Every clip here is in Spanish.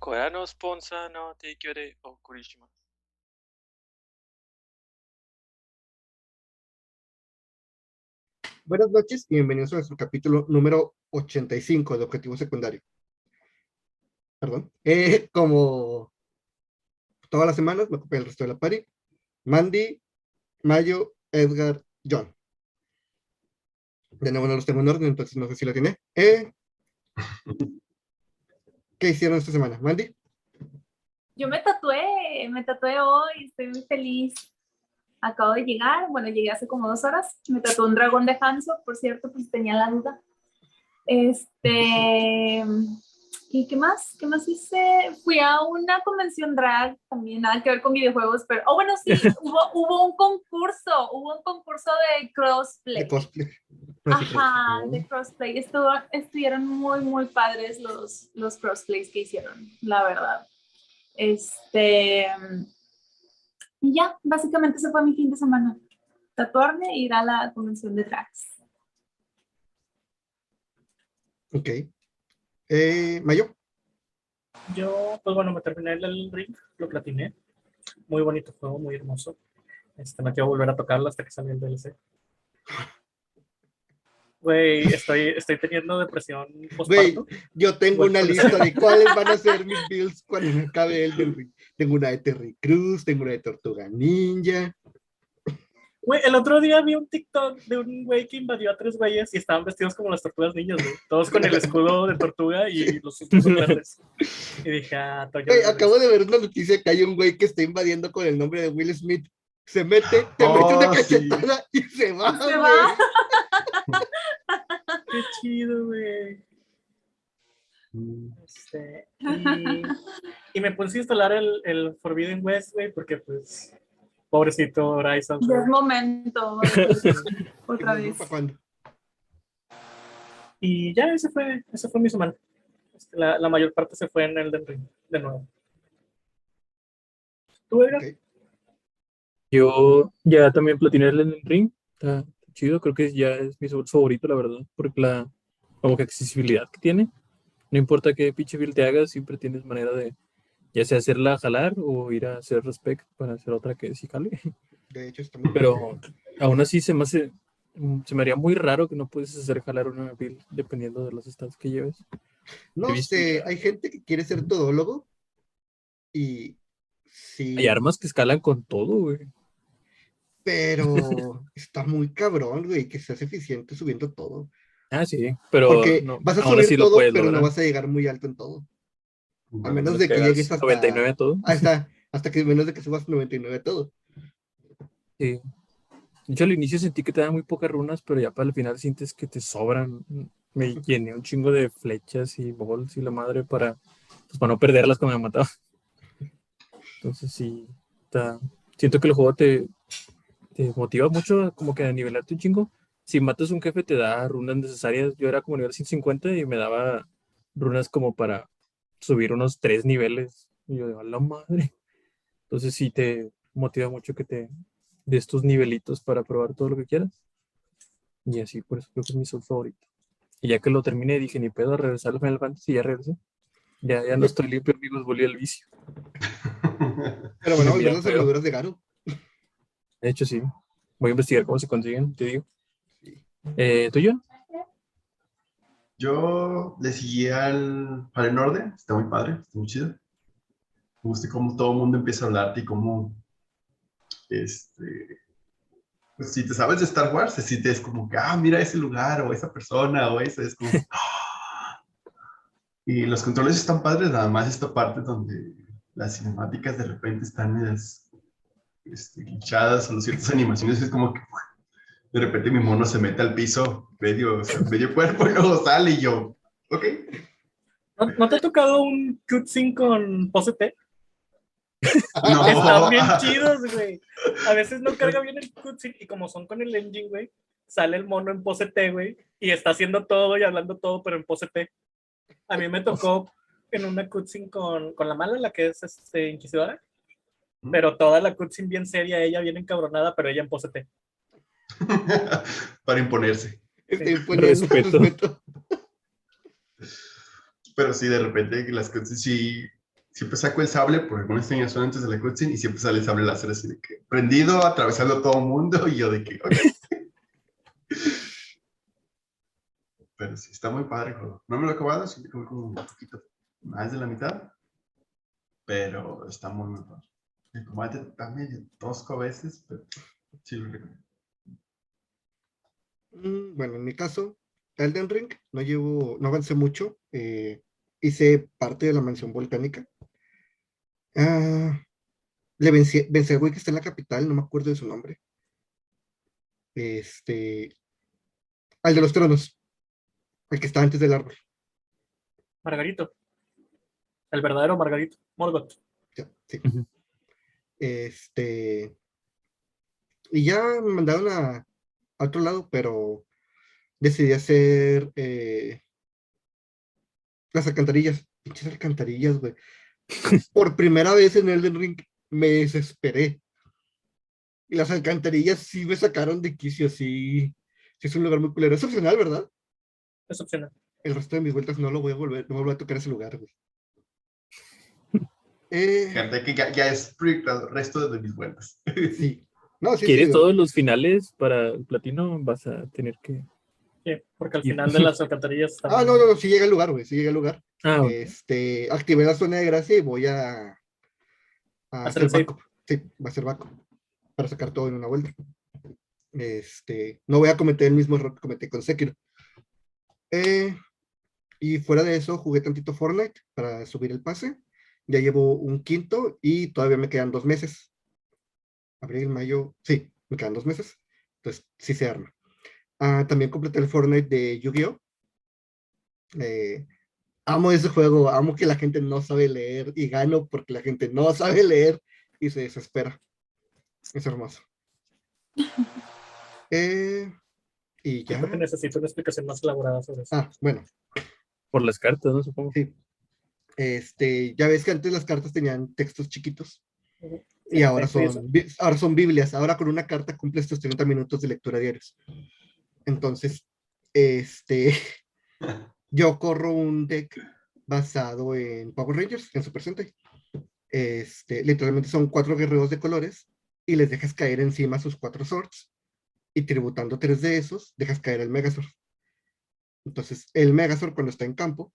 Corea no o Kurishima. Buenas noches y bienvenidos a nuestro capítulo número 85 de Objetivo Secundario. Perdón. Eh, como todas las semanas, me ocupé el resto de la party. Mandy, Mayo, Edgar, John. De nuevo no los tengo en orden, entonces no sé si lo tiene. Eh, ¿Qué hicieron esta semana? Mandy. Yo me tatué, me tatué hoy, estoy muy feliz. Acabo de llegar, bueno, llegué hace como dos horas. Me tatué un dragón de Hanzo, por cierto, pues tenía la duda. Este, ¿y qué más? ¿Qué más hice? Fui a una convención drag, también nada que ver con videojuegos, pero, oh, bueno, sí, hubo, hubo un concurso, hubo un concurso de crossplay. De cosplay. Ajá, de crossplay. Estuvo, estuvieron muy, muy padres los, los crossplays que hicieron, la verdad. Este. Y ya, básicamente ese fue mi fin de semana. Tatuarme e ir a la convención de drags. Ok. Eh, Mayo. Yo, pues bueno, me terminé el ring, lo platiné. Muy bonito juego, muy hermoso. Este, no quiero volver a tocarlo hasta que salga el DLC. Güey, estoy, estoy teniendo depresión Güey, yo tengo una lista de cuáles van a ser mis builds cuando me acabe el ring. Tengo una de Terry Cruz, tengo una de Tortuga Ninja. Güey, el otro día vi un TikTok de un güey que invadió a tres güeyes y estaban vestidos como las tortugas niñas, güey. Todos con el escudo de tortuga y los sus verdes. Y dije, ah, Güey, Verdes. acabo de ver una noticia que hay un güey que está invadiendo con el nombre de Will Smith. Se mete, te Oh, mete una sí. cachetada y se va. Se güey. va. Qué chido, güey. Este, y, y me puse a instalar el, el Forbidden West, güey, porque pues, pobrecito Horizon. Ya es momento. Otra vez. ¿Para cuándo? Y ya, ese fue, ese fue mi semana. Este, La, la mayor parte se fue en el del ring, de nuevo. ¿Tú, Edgar? Ok. Yo ya también platiné el Elden Ring. Está chido, creo que ya es mi favorito, la verdad, porque la como que accesibilidad que tiene. No importa qué pinche build te hagas, siempre tienes manera de ya sea hacerla jalar o ir a hacer respect para hacer otra que sí jale. De hecho, está muy Pero aún así se me hace, se me haría muy raro que no puedes hacer jalar una build dependiendo de los stats que lleves. No sé, hay gente que quiere ser todólogo y sí, Hay armas que escalan con todo, güey. Pero está muy cabrón, güey, que seas eficiente subiendo todo. Ah, sí, pero Porque no, vas a subir lo todo, puedes pero no vas a llegar muy alto en todo. A menos de que llegues hasta 99 todo. hasta, hasta que menos de que subas 99 todo. Sí. De hecho, al inicio sentí que te daban muy pocas runas, pero ya para el final sientes que te sobran. Me llené un chingo de flechas y balls y la madre para, pues, para no perderlas cuando me mataba. Entonces sí, está- siento que el juego te, te motiva mucho como que a nivelarte un chingo. Si matas un jefe te da runas necesarias. Yo era como nivel 150 y me daba runas como para subir unos tres niveles. Y yo, a la madre. Entonces sí te motiva mucho que te de estos nivelitos para probar todo lo que quieras. Y así, por eso creo que es mi soul favorito. Y ya que lo terminé, dije, ni pedo, a regresar al Final Fantasy, ya regresé. Ya, ya no estoy limpio, amigos, volví al vicio. Pero bueno, volviendo a armaduras de Garu. De hecho, sí. Voy a investigar cómo se consiguen, te digo. Sí. Eh, ¿Tú, John? Yo le seguí al Fallen Order, está muy padre, está muy chido. Me gusta cómo todo el mundo empieza a hablarte y cómo, este, pues si te sabes de Star Wars, te sientes como que, ah, mira ese lugar o esa persona o eso, es como, ¡ah! Y los controles están padres, nada más esta parte donde las cinemáticas de repente están medias, este, glitchadas o ciertas animaciones, es como que, de repente mi mono se mete al piso, medio, o sea, medio cuerpo, y luego sale y yo, ok. ¿No, no te ha tocado un cutscene con pose T? No. Están bien chidos, güey. A veces no carga bien el cutscene y como son con el engine, güey, sale el mono en pose T, güey, y está haciendo todo y hablando todo, pero en pose T. A mí me tocó en una cutscene con, con la mala, la que es este, inquisidora, pero toda la cutscene bien seria, ella bien encabronada, pero ella en pose T. Para imponerse. Estoy poniendo Respeto. respeto. Pero sí, de repente las cosas sí, siempre saco el sable por alguna extraña razón antes de la cutscene y siempre sale el sable láser así de que prendido, atravesando todo el mundo y yo de que, ok. Pero sí, está muy padre el juego. No me lo he acabado, sí, como, como un poquito más de la mitad, pero está muy, muy padre. El combate está medio tosco a veces, pero sí lo recomiendo. Mm, Bueno, en mi caso, Elden Ring, no llevo, no avancé mucho. eh, hice parte de la mansión volcánica. Ah, le vencí, vencí al güey que está en la capital, no me acuerdo de su nombre. Este, al de los tronos, el que está antes del árbol. Margarito. El verdadero Margarito. Morgoth. Ya, sí. Ujú. Este. Y ya me mandaron a, a otro lado, pero decidí hacer eh, las alcantarillas. Pinches alcantarillas, güey. Por primera vez en Elden Ring me desesperé. Y las alcantarillas sí me sacaron de quicio, sí. Sí es un lugar muy culero. Es opcional, ¿verdad? Es opcional. El resto de mis vueltas no lo voy a volver, no voy a tocar ese lugar, güey. Eh, Gente que ya, ya es proyectado el resto de mis vueltas. sí. No, sí, ¿Quieres sí, todos los finales para el platino? Vas a tener que. Sí, porque al final de las alcantarillas está. Ah, no, no, no, sí llega el lugar, güey, sí llega el lugar. Ah, ok. Este, activé la zona de gracia y voy a, a Hacer backup. Sí, va a ser backup para sacar todo en una vuelta. Este, no voy a cometer el mismo error que cometí con Sekiro. Eh, y fuera de eso, jugué tantito Fortnite para subir el pase. Ya llevo un quinto y todavía me quedan dos meses. Abril, mayo, sí, me quedan dos meses. Entonces, sí se arma. Ah, también completé el Fortnite de Yu-Gi-Oh! Eh, amo ese juego, amo que la gente no sabe leer y gano porque la gente no sabe leer y se desespera. Es hermoso. Eh, y ya. Creo que necesito una explicación más elaborada sobre eso. Ah, bueno, Por las cartas, ¿no? Supongo. sí. Este, ya ves que antes las cartas tenían textos chiquitos y ahora son, ahora son Biblias. Ahora con una carta cumple estos 30 minutos de lectura diarios. Entonces, este, yo corro un deck basado en Power Rangers, en Super Sentai. Este, literalmente son cuatro guerreros de colores y les dejas caer encima sus cuatro swords y tributando tres de esos, dejas caer el Megazord. Entonces, el Megazord cuando está en campo,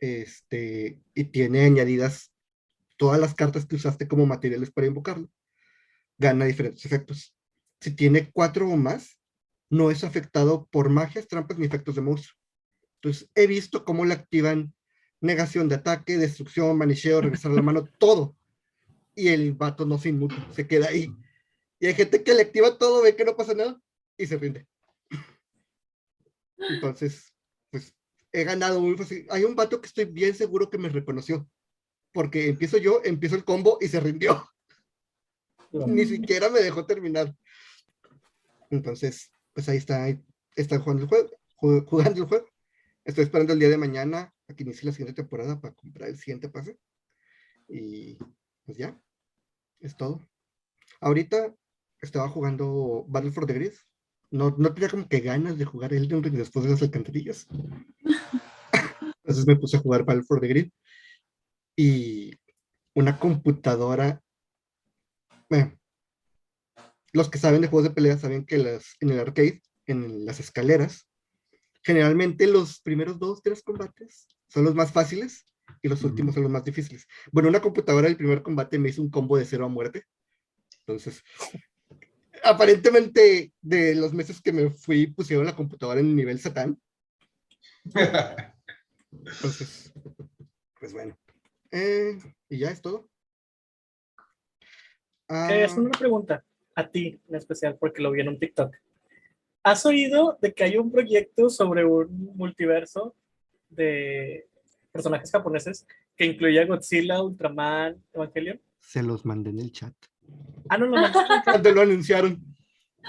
este, y tiene añadidas todas las cartas que usaste como materiales para invocarlo, gana diferentes efectos. Si tiene cuatro o más, no es afectado por magias, trampas ni efectos de monstruo. Entonces, he visto cómo le activan negación de ataque, destrucción, manicheo, regresar la mano, todo. Y el vato no se inmuta, se queda ahí. Y hay gente que le activa todo, ve que no pasa nada y se rinde. Entonces, he ganado muy fácil. Hay un vato que estoy bien seguro que me reconoció. Porque empiezo yo, empiezo el combo y se rindió. Ni siquiera me dejó terminar. Entonces, pues ahí está, ahí están jugando el juego, ju- jugando el juego. Estoy esperando el día de mañana a que inicie la siguiente temporada para comprar el siguiente pase. Y pues ya, es todo. Ahorita estaba jugando Battle for the Grid. No, no tenía como que ganas de jugar Elden Ring después de las alcantarillas. Entonces me puse a jugar Battle for the Grid. Y una computadora. Bueno, los que saben de juegos de pelea saben que las, en el arcade, en las escaleras, generalmente los primeros dos, tres combates son los más fáciles y los últimos son los más difíciles. Bueno, una computadora del primer combate me hizo un combo de cero a muerte. Entonces, aparentemente de los meses que me fui pusieron la computadora en nivel satán. Entonces, pues bueno. Eh, y ya es todo. Eh, es Ah, una pregunta a ti en especial, porque lo vi en un TikTok. ¿Has oído de que hay un proyecto sobre un multiverso de personajes japoneses que incluye a Godzilla, Ultraman, Evangelion? se los mandé en el chat. Ah, no, no, no. Cuando lo anunciaron.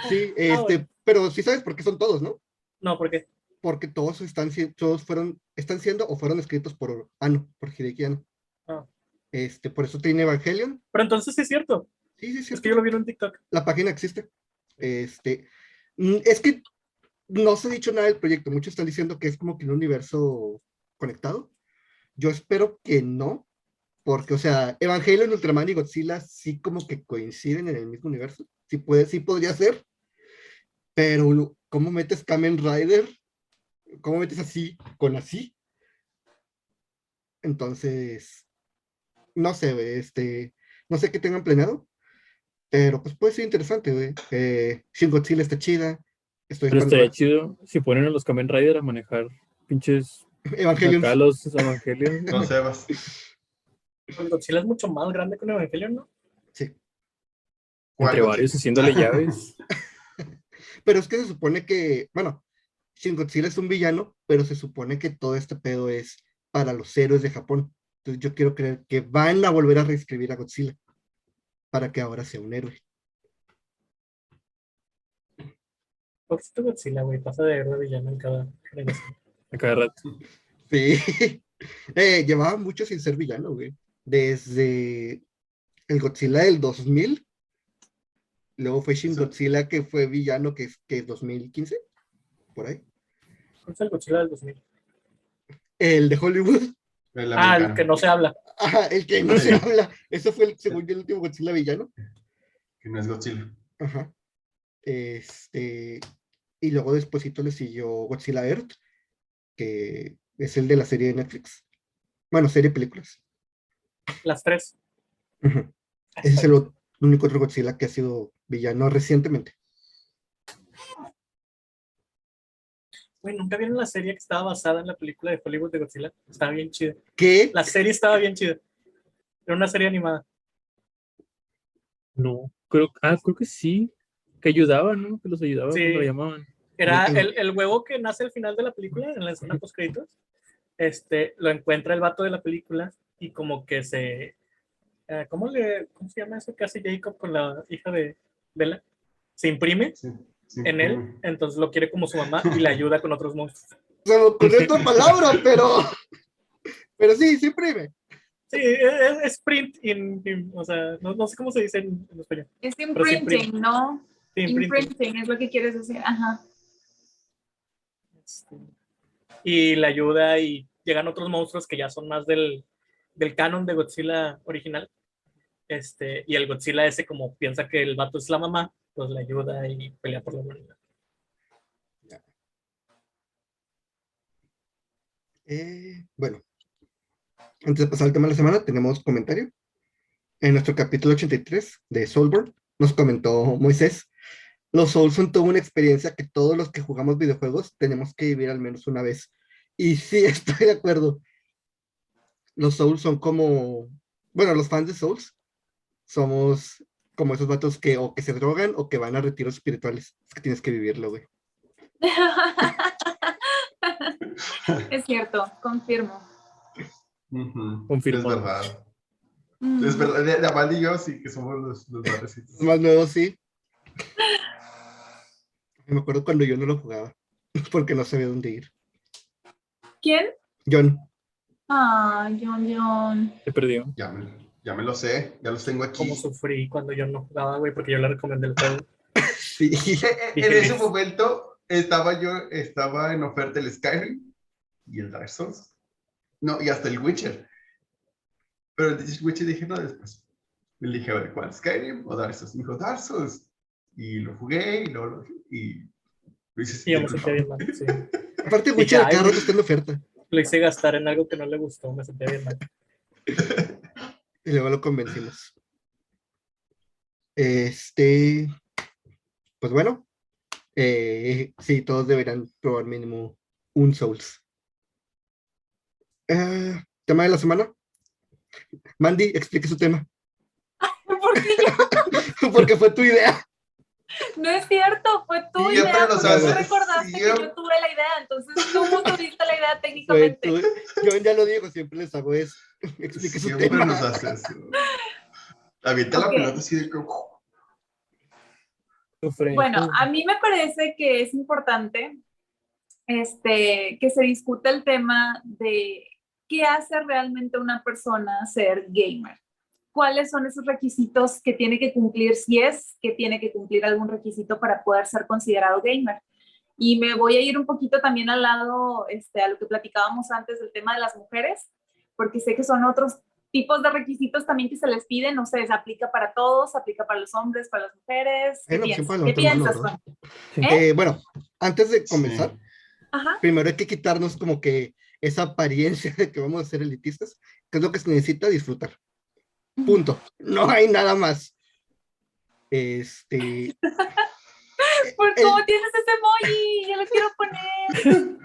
Sí, este, Ah, bueno. pero sí sabes por qué son todos, ¿no? No, porque Porque todos están todos fueron, están siendo o fueron escritos por Ano, por Hideki Anno. Ah. Este, por eso tiene Evangelion. Pero entonces sí es cierto. Sí, sí, sí. Es que yo lo vi en TikTok. La página existe. Este, mm, es que no se ha dicho nada del proyecto. Muchos están diciendo que es como que un universo conectado. Yo espero que no, Porque, o sea, Evangelion, Ultraman y Godzilla sí como que coinciden en el mismo universo. Sí, puede, sí podría ser. Pero, ¿cómo metes Kamen Rider? ¿Cómo metes así con así? Entonces, no sé, güey, este, no sé qué tengan planeado, pero pues puede ser interesante, güey. Eh, Shin Godzilla está chida. Estoy Pero estaría chido si ponen a los Kamen Rider a manejar pinches Evangelion. acá los Evangelion. No Sebas. El Godzilla es mucho más grande que un Evangelion, ¿no? Sí. ¿Cuál Entre Godzilla? varios haciéndole llaves. Pero es que se supone que, bueno, Shin Godzilla es un villano, pero se supone que todo este pedo es para los héroes de Japón. Entonces yo quiero creer que van a volver a reescribir a Godzilla para que ahora sea un héroe. Pobrecito Godzilla, güey, pasa de héroe a villano en cada generación. A cada rato. Sí. Eh, llevaba mucho sin ser villano, güey. Desde el Godzilla del 2000. Luego fue Shin. Godzilla que fue villano, que es que 2015, por ahí. ¿Cuál es el Godzilla del 2000? El de Hollywood. El Ah, el que no se habla. Ajá, el que no se Sí. habla. Eso fue, el, según yo, el último Godzilla villano. Que no es Godzilla. Ajá. Este, y luego despuesito le siguió Godzilla Earth, que es el de la serie de Netflix. Bueno, serie de películas. Las tres. Ese es el único otro Godzilla que ha sido villano recientemente. Güey, ¿nunca vieron la serie que estaba basada en la película de Hollywood de Godzilla? Estaba bien chida. ¿Qué? La serie estaba bien chida. Era una serie animada. No, creo, ah, creo que sí. Que ayudaban, ¿no? Que los ayudaban Sí. lo llamaban. Era el, el huevo que nace al final de la película, en la escena post créditos. Este, lo encuentra el vato de la película y como que se. eh, ¿cómo, le, ¿Cómo se llama eso que hace Jacob con la hija de Bella? Se imprime Sí, sí, en él, entonces lo quiere como su mamá y le ayuda con otros monstruos. Se me ocurrió otra palabra, pero. Pero sí, sí imprime. Sí, es, es print, in- in- o sea, no, no sé cómo se dice en, en español. Es imprinting, ¿no? Sí, imprinting. Imprinting es lo que quieres decir. Ajá. Este, y le ayuda y llegan otros monstruos que ya son más del, del canon de Godzilla original. Este, y el Godzilla ese como piensa que el vato es la mamá, pues le ayuda y pelea por la humanidad. Eh, bueno, antes de pasar al tema de la semana, tenemos comentario. En nuestro capítulo 83 de Soulborn, nos comentó Moisés, los Souls son toda una experiencia que todos los que jugamos videojuegos tenemos que vivir al menos una vez. Y sí, estoy de acuerdo. Los Souls son como, bueno, los fans de Souls somos como esos vatos que o que se drogan o que van a retiros espirituales. Es que tienes que vivirlo, güey. es cierto, confirmo. Confirmo. Es verdad. Mm. Es verdad. De, de Amal y yo sí que somos los, los barrecitos. Más nuevo, sí. Me acuerdo cuando yo no lo jugaba, porque no sabía dónde ir. ¿Quién? John, Ah, John John. Se perdió. Ya me, ya me lo sé, ya los tengo aquí. Como sufrí cuando yo no jugaba, güey, porque yo le recomendé el juego. sí. En ese momento estaba yo, estaba en oferta el Skyrim y el Dark Souls. No, y hasta el Witcher. Pero el Witcher dije, no, después. Le dije, a ver, ¿cuál? ¿Skyrim o Dark Souls? Me dijo, Dark Souls. Y lo jugué y lo, y Y me sentir sentía culpable. bien mal. Sí. Aparte, Witcher "Ay, cada rato güey". está en oferta. Lo hice gastar en algo que no le gustó, me sentía bien mal. Y luego lo convencimos. Este. Pues bueno. eh, sí, todos deberán probar mínimo un Souls. Eh, tema de la semana. Mandy, explique su tema. ¿Por qué yo? porque fue tu idea. No es cierto, fue tu Siempre idea. lo porque sabes, tú recordaste que yo tuve la idea, entonces tú tuviste la idea técnicamente. Yo ya lo digo, siempre les hago eso. Explique su Siempre tema. nos hace eso. Avienta la pelota así de. Bueno, a mí me parece que es importante este, que se discuta el tema de qué hace realmente una persona ser gamer. ¿Cuáles son esos requisitos que tiene que cumplir si es que tiene que cumplir algún requisito para poder ser considerado gamer? Y me voy a ir un poquito también al lado, este, a lo que platicábamos antes del tema de las mujeres, porque sé que son otros tipos de requisitos también que se les piden, no sé, se aplica para todos, se aplica para los hombres, para las mujeres. ¿Qué piensas, ¿Qué piensas mano, Juan? ¿Eh? Eh, bueno, antes de comenzar, Ajá. primero hay que quitarnos como que esa apariencia de que vamos a ser elitistas, que es lo que se necesita disfrutar. Punto. No hay nada más. Este, ¿Por el- cómo tienes ese emoji? Yo lo quiero poner.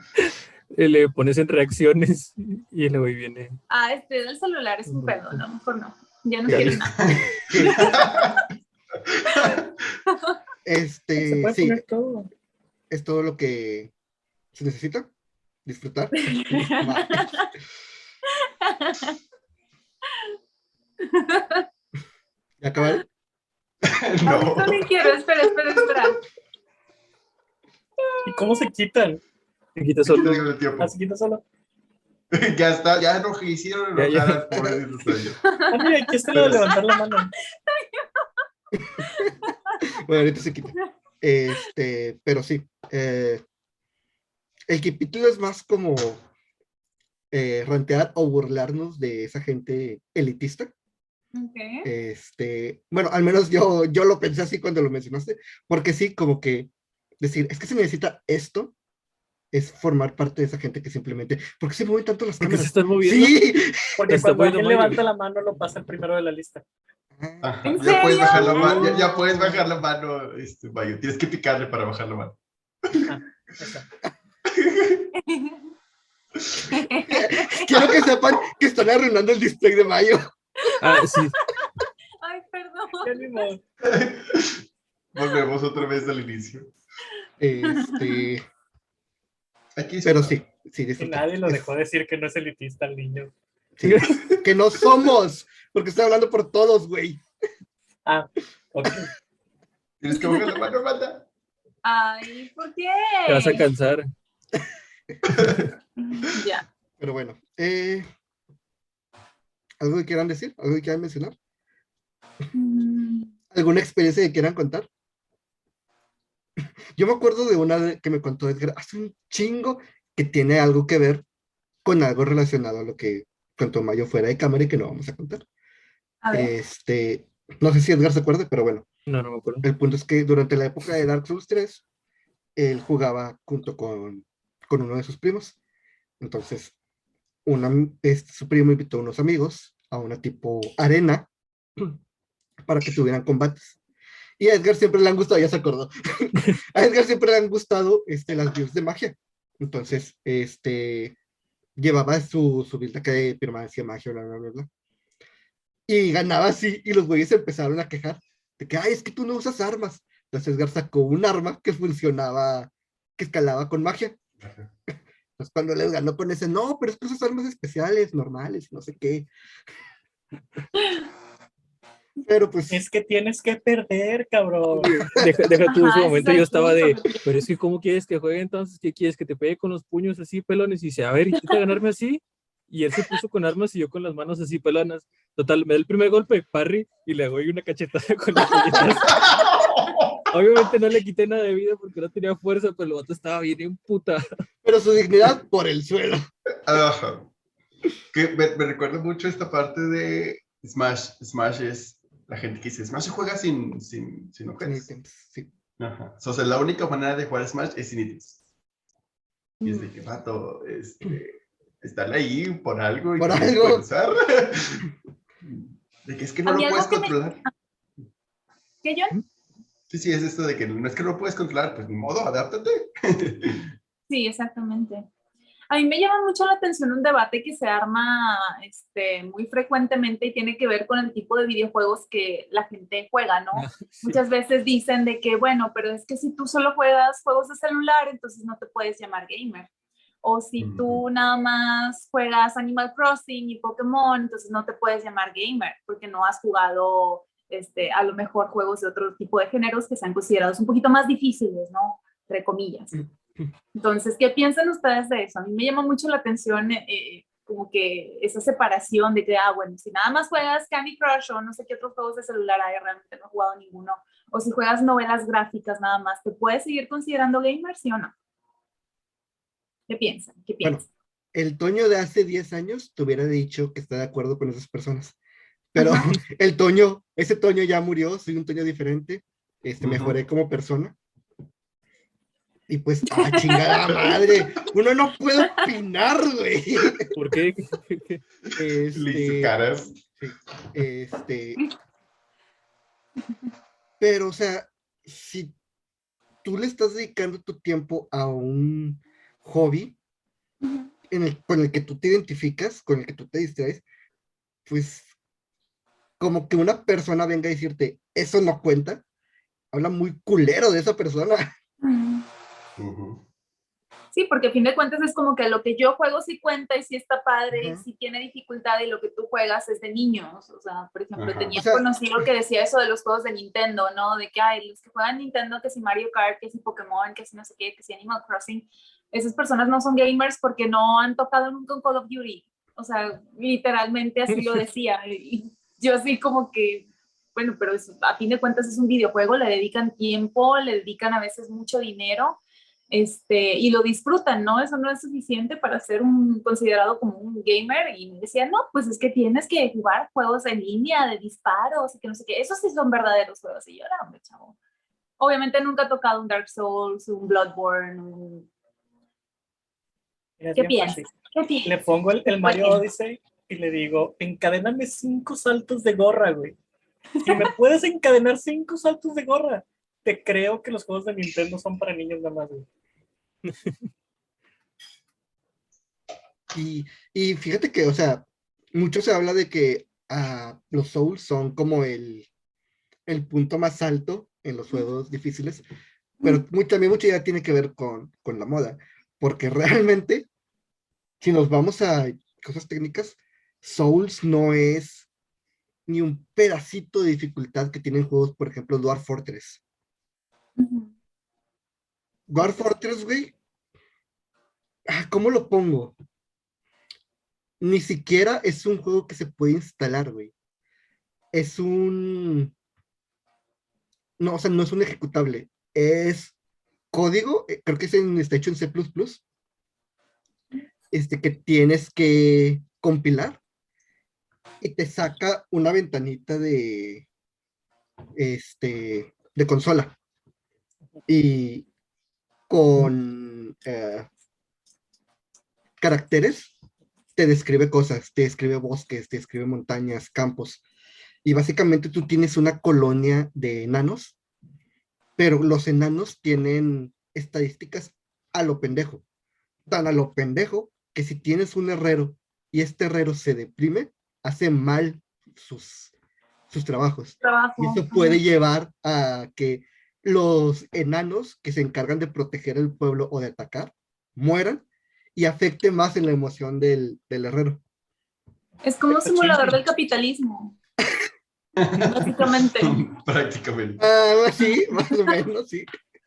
Le pones en reacciones y luego viene. Ah, este del celular es un pedo, no, mejor no. Ya no Ya quiero nada. Se este, puede sí, poner todo. es todo lo que se necesita. Disfrutar. ¿Ya acabaron? no. Ahorita también quiero, espera, espera, espera. ¿Y cómo se quitan? Te quitas No solo. digo el tiempo. ¿Ah, se quita solo? ya está, ya no hicieron Ya, ya. dinosaurio. Ah, mira, aquí está lo de levantar la mano. Bueno, ahorita se quita. Este, pero sí. eh, el capítulo es más como eh, rantear o burlarnos de esa gente elitista. Ok. Este, bueno, al menos yo, yo lo pensé así cuando lo mencionaste, porque sí, como que decir, es que se necesita esto, es formar parte de esa gente que simplemente, porque se mueven tanto las Porque se cámaras. están moviendo. Sí. Porque Está cuando alguien levanta la mano, lo pasa el primero de la lista. Ajá, ¿En Ya puedes serio? bajar la mano, ya, ya puedes bajar la mano, este, Mayo. Tienes que picarle para bajar la mano. Quiero que sepan que están arruinando el display de Mayo. Ah, sí. Ay, perdón. Volvemos otra vez al inicio. Este, Aquí pero sí, sí, nadie lo Es- dejó decir que no es elitista el niño. sí, que no somos, porque estoy hablando por todos, güey. Ah, ok. Tienes que bajar la mano, manda. Ay, ¿por qué? Te vas a cansar. Ya. Pero bueno, eh, ¿algo que quieran decir? ¿Algo que quieran mencionar? Mm, ¿Alguna experiencia que quieran contar? Yo me acuerdo de una que me contó Edgar hace un chingo que tiene algo que ver con algo relacionado a lo que contó Mayo fuera de cámara y que no vamos a contar. A ver. Este, no sé si Edgar se acuerda, pero bueno, No, no me acuerdo. el punto es que durante la época de Dark Souls 3, él jugaba junto con, con uno de sus primos. Entonces, una, este, su primo invitó a unos amigos a una tipo arena para que tuvieran combates. Y a Edgar siempre le han gustado, ya se acordó. a Edgar siempre le han gustado este, las builds de magia. Entonces, este, llevaba su, su build permanencia de magia, bla, bla, bla, bla. Y ganaba así, y los güeyes empezaron a quejar de que, ay, es que tú no usas armas. Entonces Edgar sacó un arma que funcionaba, que escalaba con magia. Entonces cuando les ganó con ese, no, pero es que usas armas especiales, normales, no sé qué. Pero pues, Es que tienes que perder, cabrón. Deja, deja tú, ese momento yo estaba de, pero es que ¿cómo quieres que juegue entonces? ¿Qué quieres? ¿Que te pegue con los puños así pelones? Y dice, a ver, intenta ganarme así. Y él se puso con armas y yo con las manos así pelonas. Total, me da el primer golpe, parry, y le doy una cachetada con las puñetas. Obviamente no le quité nada de vida porque no tenía fuerza, pero el vato estaba bien en puta. pero su dignidad por el suelo. Ajá. Que me, me recuerda mucho esta parte de Smash. Smash es la gente que dice, Smash se juega sin, sin, sin objetos. Sí. Ajá. O sea, la única manera de jugar Smash es sin ítems. Y es de que, vato, este, están ahí por algo y Por que algo. De que es que no lo puedes que me- controlar. ¿Qué, John? Sí, sí, es esto de que no es que no lo puedes controlar, pues ni modo, adáptate. Sí, exactamente. A mí me llama mucho la atención un debate que se arma este, muy frecuentemente y tiene que ver con el tipo de videojuegos que la gente juega, ¿no? Sí. Muchas veces dicen de que, bueno, pero es que si tú solo juegas juegos de celular, entonces no te puedes llamar gamer. O si tú nada más juegas Animal Crossing y Pokémon, entonces no te puedes llamar gamer porque no has jugado este, a lo mejor juegos de otro tipo de géneros que sean considerados un poquito más difíciles, ¿no? Entre comillas. Entonces, ¿qué piensan ustedes de eso? A mí me llama mucho la atención eh, eh, como que esa separación de que, ah, bueno, si nada más juegas Candy Crush o no sé qué otros juegos de celular hay, realmente no he jugado ninguno, o si juegas novelas gráficas nada más, ¿te puedes seguir considerando gamer, sí o no? ¿Qué piensan? ¿Qué Bueno, piensan? el Toño de hace 10 años te hubiera dicho que está de acuerdo con esas personas. Pero Ajá. el Toño, ese Toño ya murió, soy un Toño diferente, este, mejoré como persona. Y pues, ¡ah, chingada madre! Uno no puede opinar, güey. ¿Por qué? Este, caras. este. Pero, o sea, si tú le estás dedicando tu tiempo a un hobby en el, con el que tú te identificas, con el que tú te distraes, pues como que una persona venga a decirte, eso no cuenta, habla muy culero de esa persona. Sí, porque a fin de cuentas es como que lo que yo juego sí cuenta y sí está padre, y Ajá. sí tiene dificultad y lo que tú juegas es de niños. O sea, por ejemplo, Ajá. tenía O sea- conocido que decía eso de los juegos de Nintendo, ¿no? De que hay los que juegan Nintendo, que si Mario Kart, que si Pokémon, que si no sé qué, que si Animal Crossing. Esas personas no son gamers porque no han tocado nunca un Call of Duty. O sea, literalmente así lo decía. Y yo así como que, bueno, pero es- a fin de cuentas es un videojuego, le dedican tiempo, le dedican a veces mucho dinero este, y lo disfrutan, ¿no? Eso no es suficiente para ser un, considerado como un gamer. Y me decía, no, pues es que tienes que jugar juegos en línea de disparos y que no sé qué. Esos sí son verdaderos juegos. Y yo era, hombre, chavo. Obviamente nunca he tocado un Dark Souls, un Bloodborne, un... ¿Qué piensas? ¿Qué tienes? Le pongo el, el Mario. Odyssey y le digo, encadéname cinco saltos de gorra, güey. Si me puedes encadenar cinco saltos de gorra, te creo que los juegos de Nintendo son para niños nada más, güey. Y, y fíjate que, o sea, mucho se habla de que ah, los Souls son como el, el punto más alto en los juegos difíciles, pero mu- también mucho ya tiene que ver con, con la moda, porque realmente, si nos vamos a cosas técnicas, Souls no es ni un pedacito de dificultad que tienen juegos, por ejemplo, Dwarf Fortress. Dwarf Fortress, güey. ah, ¿Cómo lo pongo? Ni siquiera es un juego que se puede instalar, güey. Es un. No, o sea, no es un ejecutable. Es código, eh, creo que es en, está hecho en C. Este que tienes que compilar y te saca una ventanita de. Este. de consola. Y con eh, caracteres te describe cosas, te describe bosques, te describe montañas, campos. Y básicamente tú tienes una colonia de enanos, pero los enanos tienen estadísticas a lo pendejo. Tan a lo pendejo que si tienes un herrero y este herrero se deprime, hace mal sus, sus trabajos. Trabajo. Y eso puede llevar a que los enanos que se encargan de proteger el pueblo o de atacar mueran y afecte más en la emoción del, del herrero. Es como un simulador del capitalismo. Básicamente. Prácticamente. Ah, sí, más o menos, sí.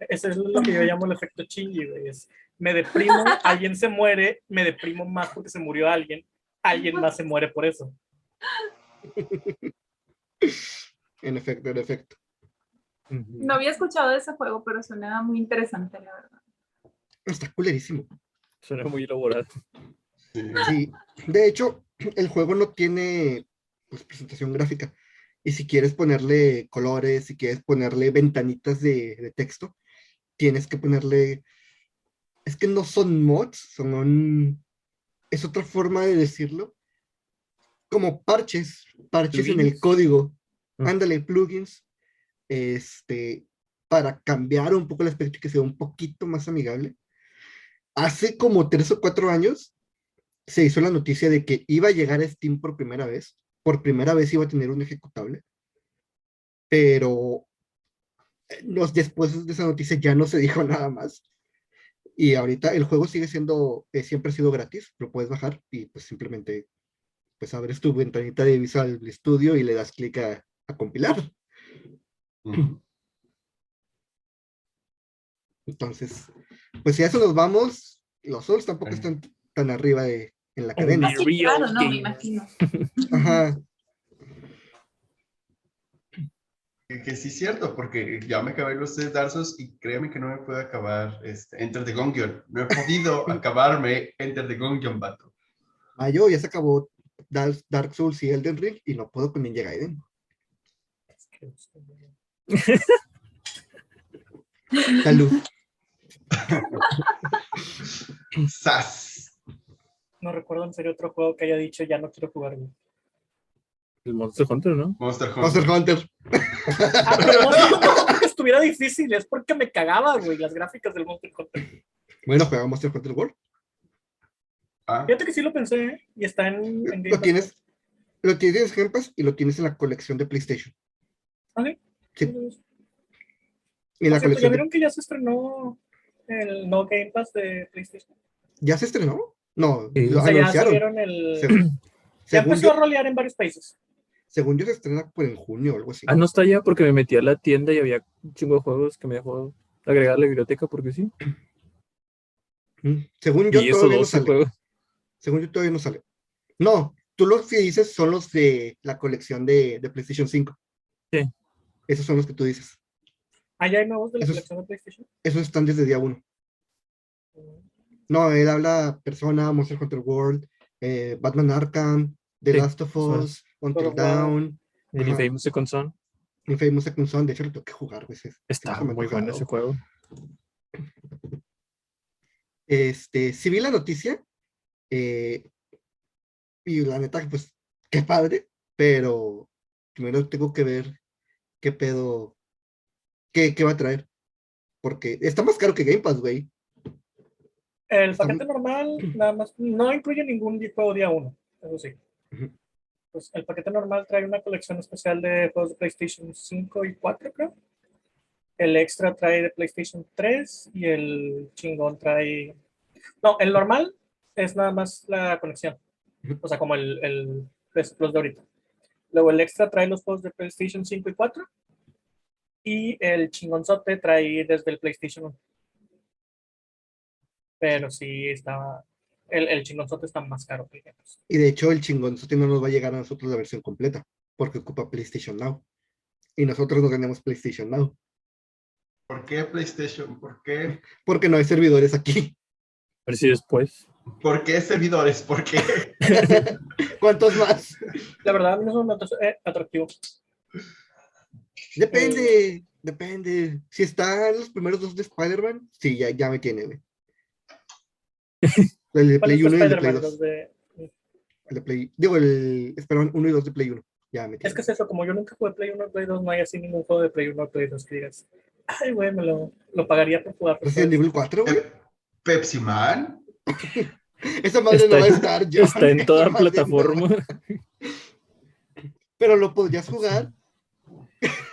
Ese es lo que yo llamo el efecto Shinji, güey. Es, me deprimo, alguien se muere, me deprimo más porque se murió alguien, alguien más se muere por eso. En efecto, en efecto. No había escuchado de ese juego, pero suena muy interesante, la verdad. Está culerísimo. Suena muy elaborado. Sí. De hecho, el juego no tiene pues, presentación gráfica. Y si quieres ponerle colores, si quieres ponerle ventanitas de, de texto, tienes que ponerle. Es que no son mods, son. Es otra forma de decirlo. Como parches, parches en el código. Ah. Ándale, plugins. Este. Para cambiar un poco el aspecto y que sea un poquito más amigable. Hace como tres o cuatro años se hizo la noticia de que iba a llegar a Steam por primera vez. Por primera vez iba a tener un ejecutable. Pero eh, nos- después de esa noticia ya no se dijo nada más. Y ahorita el juego sigue siendo, eh, siempre ha sido gratis, lo puedes bajar y pues simplemente pues abres tu ventanita de Visual Studio y le das clic a, a compilar. Ujú. Entonces, pues si a eso nos vamos, los Souls tampoco están tan arriba de, en la cadena. Sí, claro, no, me imagino. Ajá. Que, sí es cierto, porque ya me acabé los tres Darsos y créeme que no me puedo acabar este, Enter the Gungeon. No he podido acabarme Enter the Gungeon, vato. Mayo ya se acabó Dark, Dark Souls y Elden Ring y no puedo con Ninja Gaiden. Salud. ¡Sas! No recuerdo en serio otro juego que haya dicho ya no quiero jugar. güey. El Monster Hunter, ¿no? Monster Hunter. Monster Hunter. Ah, pero no es porque estuviera difícil, es porque me cagaba, güey, las gráficas del Monster Hunter. Bueno, juega Monster Hunter World. Ah, Fíjate que sí lo pensé, ¿eh? y está en, en Game Lo Pass. tienes, lo tienes en Game Pass y lo tienes en la colección de PlayStation. Sí. Entonces, en la por cierto, ¿Ya de- vieron que ya se estrenó el no Game Pass de PlayStation? ¿Ya se estrenó? No, Sí. lo O sea, ya anunciaron. subieron el... Según, Ya según empezó yo, a rolear en varios países. según yo se estrena por en junio o algo así. Ah, no está ya porque me metí a la tienda y había un chingo de juegos que me dejó agregar a la biblioteca porque sí. Mm, Según yo y eso todavía no 12 sale. juegos. Según yo todavía no sale. No, tú los que dices son los de la colección de, de PlayStation 5. Sí. Esos son los que tú dices. Ah, ya hay nuevos de la colección de PlayStation. Esos están desde día uno. No, él habla Persona, Monster Hunter World, eh, Batman Arkham, The Sí, Last of Us, Until. Down, El Ajá. Infamous Second Son. Infamous Second Son. De hecho, lo tengo que jugar, se- Está muy bueno ese juego. Este, sí vi la noticia, eh, y la neta, pues, qué padre, pero primero tengo que ver qué pedo, qué, qué va a traer, porque está más caro que Game Pass, güey. El paquete normal nada más no incluye ningún juego día uno, eso sí. Ujú. Pues el paquete normal trae una colección especial de juegos de PlayStation 5 y 4, creo. El extra trae de PlayStation 3 y el chingón trae. No, el normal es nada más la conexión. O sea, como el, el PS Plus de ahorita. Luego el extra trae los juegos de PlayStation 5 y 4. Y el chingonzote trae desde el PlayStation 1. Pero sí está. El, el chingonzote está más caro que el Game Pass. Y de hecho, el chingón no nos va a llegar a nosotros la versión completa, porque ocupa PlayStation Now. Y nosotros no tenemos PlayStation Now, ¿Por qué PlayStation? ¿Por qué? porque no hay servidores aquí. A ver si después. ¿Por qué servidores? ¿Por qué? ¿Cuántos más? La verdad, a mí no es un atractivo- eh, atractivo. Depende, depende. Si están los primeros dos de Spider-Man, sí, ya, ya me tiene, güey. El de ¿Cuál Play es 1 y el de Play Spider-Man? 2. Los de- El de Play, digo, el Spider-Man 1 y 2 de Play 1. Ya me Es tiene. que es eso, como yo nunca jugué Play 1 o Play 2, no hay así ningún juego de Play 1 o Play 2 que digas, ay, güey, me lo, lo pagaría por jugar. Resident Evil 4, güey. Pe- Pepsi Man. Esa madre Está no va a en- estar ya. Está en toda no. plataforma. Pero lo podrías jugar.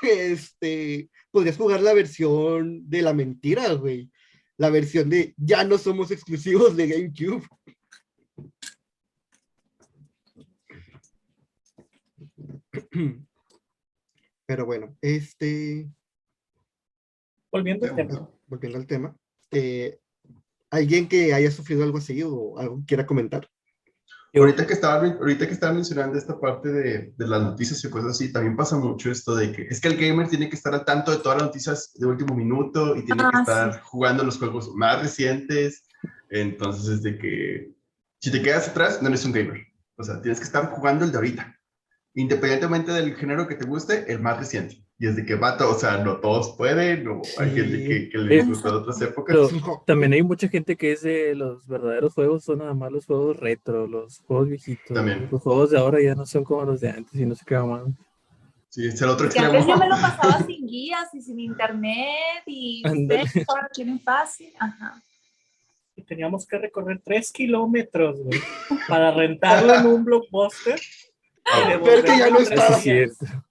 este. Podrías jugar la versión de la mentira, güey. La versión de ya no somos exclusivos de GameCube. Pero bueno, este. Volviendo al tema. volviendo al tema, eh, ¿alguien que haya sufrido algo así o algo que quiera comentar? Ahorita que estaban, ahorita que estaban mencionando esta parte de, de las noticias y cosas así, también pasa mucho esto de que es que el gamer tiene que estar al tanto de todas las noticias de último minuto y tiene que Ah, estar jugando los juegos más recientes. Entonces, es de que si te quedas atrás, no eres un gamer. O sea, tienes que estar jugando el de ahorita. Independientemente del género que te guste, el más reciente. Y es de que, vato, o sea, no todos pueden, o hay Sí. gente que, que le gusta de otras épocas. Pero también hay mucha gente que es de los verdaderos juegos, son nada más los juegos retro, los juegos viejitos. También. Los juegos de ahora ya no son como los de antes y no sé qué más. Sí, es el otro Que antes yo extremo. me lo pasaba sin guías y sin internet y ustedes ahora quieren fácil. Ajá. Y teníamos que recorrer 3 kilómetros, güey, para rentarlo en un blockbuster. y Ver que ya no tres estaba.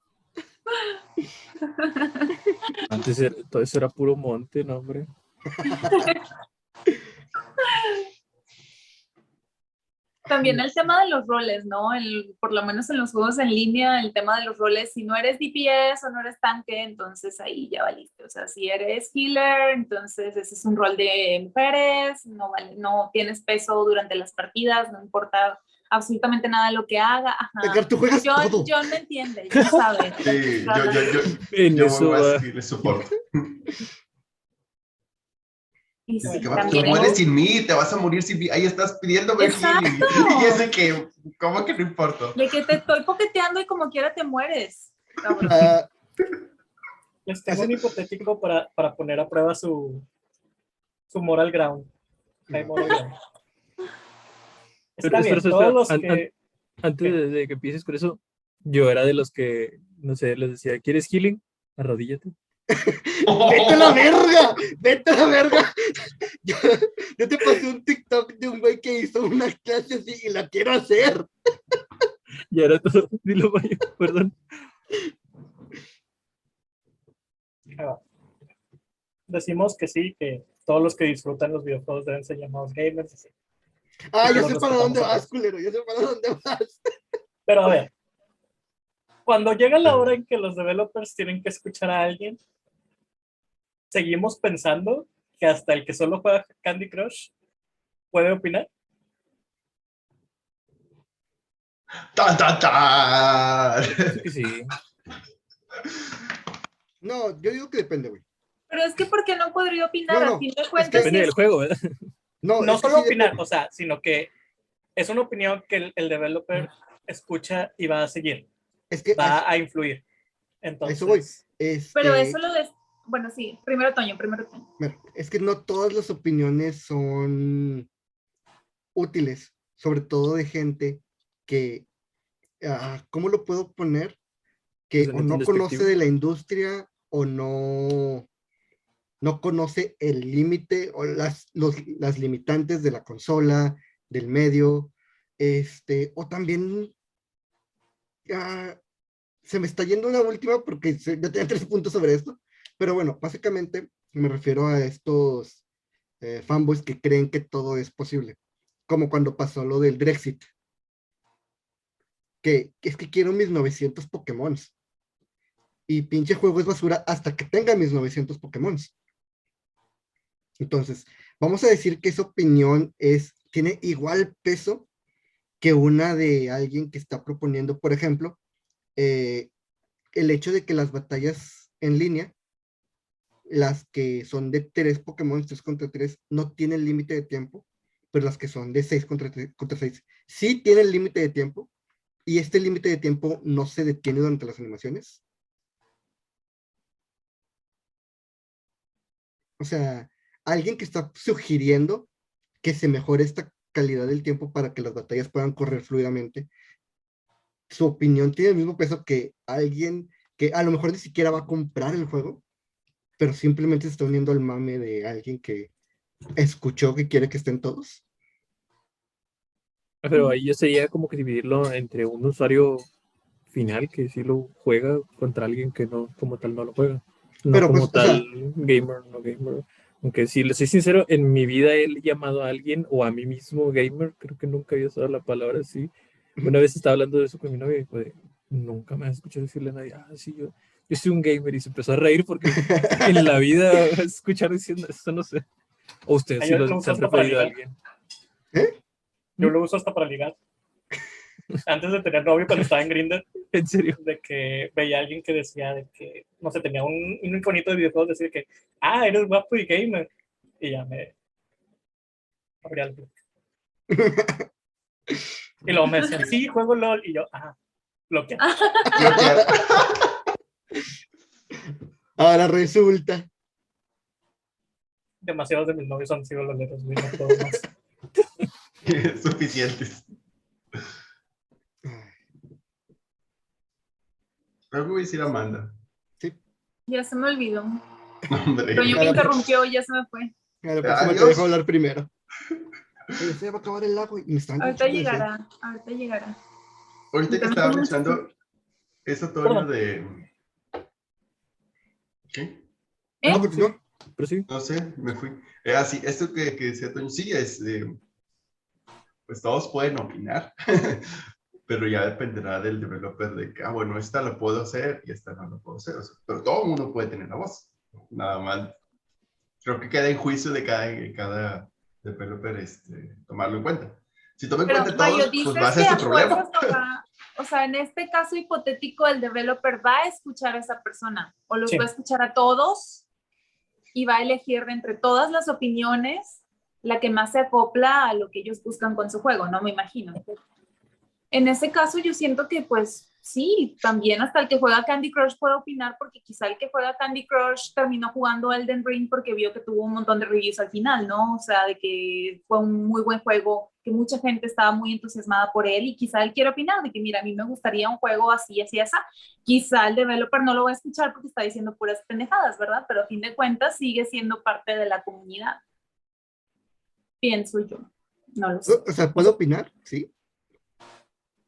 Antes era- todo eso era puro monte, no, hombre. También el tema de los roles, ¿no? Por lo menos en los juegos en línea, el tema de los roles, si no eres DPS o no eres tanque, entonces ahí ya valiste. O sea, si eres healer, entonces ese es un rol de mujeres, no, vale, no tienes peso durante las partidas, no importa absolutamente nada de lo que haga. Ajá. Edgar, tú juegas John, todo. John me entiende, John sabe. Sí, yo, yo, yo, En yo eso voy a decirle soporte. Y sí, que va, te también. mueres sin mí, te vas a morir sin mí. Ahí estás pidiéndome. Exacto. Y ese que, ¿cómo que no importa? De que te estoy poqueteando y como quiera te mueres. Ah, Les tengo un hipotético para, para poner a prueba su, su moral ground. Moral ground. Está Pero, bien, espera, todos espera, los an- que... Antes de, de que empieces con eso, yo era de los que, no sé, les decía, ¿quieres healing? Arrodíllate. ¡Vete a la verga! ¡Vete a la verga! Yo, yo te pasé un TikTok de un güey que hizo una clase así y la quiero hacer. Ya era todo. Dilo, vaya, perdón. Va. Decimos que sí, que todos los que disfrutan los videojuegos deben ser llamados gamers. Ah, Todos sé para dónde vas, culero. Ya sé para dónde vas. Pero a ver, cuando llega la hora en que los developers tienen que escuchar a alguien, seguimos pensando que hasta el que solo juega Candy Crush puede opinar. ¡Tan, tan, tan! Sí. No, yo digo que depende, güey. Pero es que, ¿por qué no podría opinar? No, no, A fin de cuentas, Depende del juego, ¿verdad? No, solo sí opinar, o sea, sino que es una opinión que el, el developer escucha y va a seguir, Es que va a influir. Entonces, eso voy. este, Pero eso lo de... Bueno, sí, primero Toño, primero Toño. Es que no todas las opiniones son útiles, sobre todo de gente que, ah, ¿cómo lo puedo poner? Que Pues, o no conoce de la industria o no, no conoce el límite o las, las limitantes de la consola, del medio, este, o también se me está yendo una última porque se- tenía tres puntos sobre esto, pero bueno, básicamente me refiero a estos eh, fanboys que creen que todo es posible, como cuando pasó lo del Brexit, que, que es que quiero mis 900 Pokémon. Y pinche juego es basura hasta que tenga mis 900 Pokémon. Entonces, vamos a decir que esa opinión es, tiene igual peso que una de alguien que está proponiendo, por ejemplo, eh, el hecho de que las batallas en línea, las que son de tres Pokémon, 3 contra 3, no tienen límite de tiempo, pero las que son de 6 contra 3, contra 6, sí tienen límite de tiempo, y este límite de tiempo no se detiene durante las animaciones. O sea, alguien que está sugiriendo que se mejore esta calidad del tiempo para que las batallas puedan correr fluidamente, su opinión tiene el mismo peso que alguien que a lo mejor ni siquiera va a comprar el juego, pero simplemente se está uniendo al mame de alguien que escuchó que quiere que estén todos. Pero ahí ya sería como que dividirlo entre un usuario final que sí lo juega contra alguien que no, como tal, no lo juega. No Pero, como pues, o sea- tal, gamer, no gamer. Aunque si le soy sincero, en mi vida he llamado a alguien o a mí mismo gamer, creo que nunca había usado la palabra así. Una vez estaba hablando de eso con mi novia y fue, nunca me has escuchado decirle a nadie, ah, sí, yo, yo soy un gamer y se empezó a reír porque en la vida escuchar diciendo eso, no sé. O ustedes sí lo, lo se han referido a alguien. yo lo uso hasta para ligar. Antes de tener novio, cuando estaba en Grindr, En serio. de que veía a alguien que decía de que, no sé, tenía un, un iconito de videojuegos, decir que, ah, eres guapo y gamer. Y ya me abría el book. Y luego me decían, sí, juego LOL. Y yo, ah, bloqueado. Ahora resulta. Demasiados de mis novios han sido loleros, güey, no. Suficientes. Creo que voy a decir Amanda. Ya se me olvidó. Hombre. Toño me Claro. interrumpió y ya se me fue. A la próxima te dejo hablar primero. Se va a acabar el agua y me están Ahorita llegará, ahorita llegará. Ahorita que estaba pensando, eso Toño de. ¿Qué? ¿Eh? No, pues no. Pero sí, No sé, me fui. Eh, así, esto que, que decía Toño, sí, es. eh, pues todos pueden opinar, pero ya dependerá del developer de que, ah, bueno, esta la puedo hacer y esta no la puedo hacer. o sea, pero todo el mundo puede tener la voz. Nada más. Creo que queda en juicio de cada, de cada developer este, tomarlo en cuenta. Si toman Pero cuenta dices pues va a ser este problema. lo va- o sea, en este caso hipotético, el developer va a escuchar a esa persona o los Sí. va a escuchar a todos y va a elegir de entre todas las opiniones la que más se acopla a lo que ellos buscan con su juego, ¿no? Me imagino. En ese caso, yo siento que, pues, sí, también hasta el que juega Candy Crush puede opinar, porque quizá el que juega Candy Crush terminó jugando Elden Ring porque vio que tuvo un montón de reviews al final, ¿no? O sea, de que fue un muy buen juego, que mucha gente estaba muy entusiasmada por él y quizá él quiere opinar de que, mira, a mí me gustaría un juego así, así, así. Quizá el developer no lo va a escuchar porque está diciendo puras pendejadas, ¿verdad? Pero a fin de cuentas sigue siendo parte de la comunidad. Pienso yo. No lo sé. O sea, ¿puedo opinar? Sí.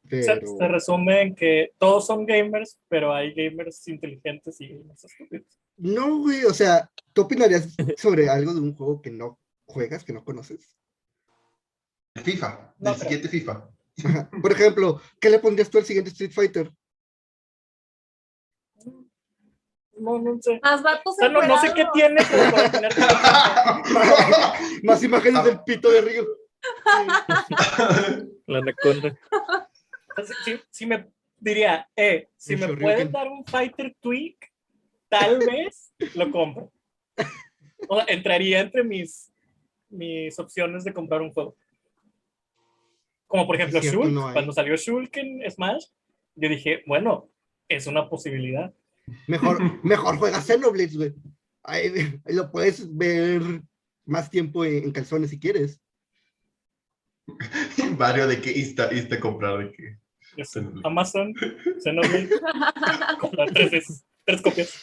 Se, Pero... se resume en que todos son gamers, pero hay gamers inteligentes y gamers estúpidos. No, güey, o sea, ¿tú opinarías sobre algo de un juego que no juegas, que no conoces? FIFA, No el siguiente FIFA. Por ejemplo, ¿qué le pondrías tú al siguiente Street Fighter? No, no sé. Más vatos O sea, no, no sé qué tiene, pero para tener que- Más imágenes del pito de Río. La anaconda. Entonces, si, si me diría, eh, si me pueden dar un fighter tweak, tal vez lo compro. O sea, entraría entre mis, mis opciones de comprar un juego. Como por ejemplo cierto, Shulk, no cuando salió Shulk en Smash, yo dije, bueno, es una posibilidad. Mejor, mejor juega Xenoblade, güey. Ahí, ahí lo puedes ver más tiempo en, en calzones si quieres. Vario de que insta, insta comprar de que. Es. Amazon, Xenoblade, comprar tres, veces, tres copias.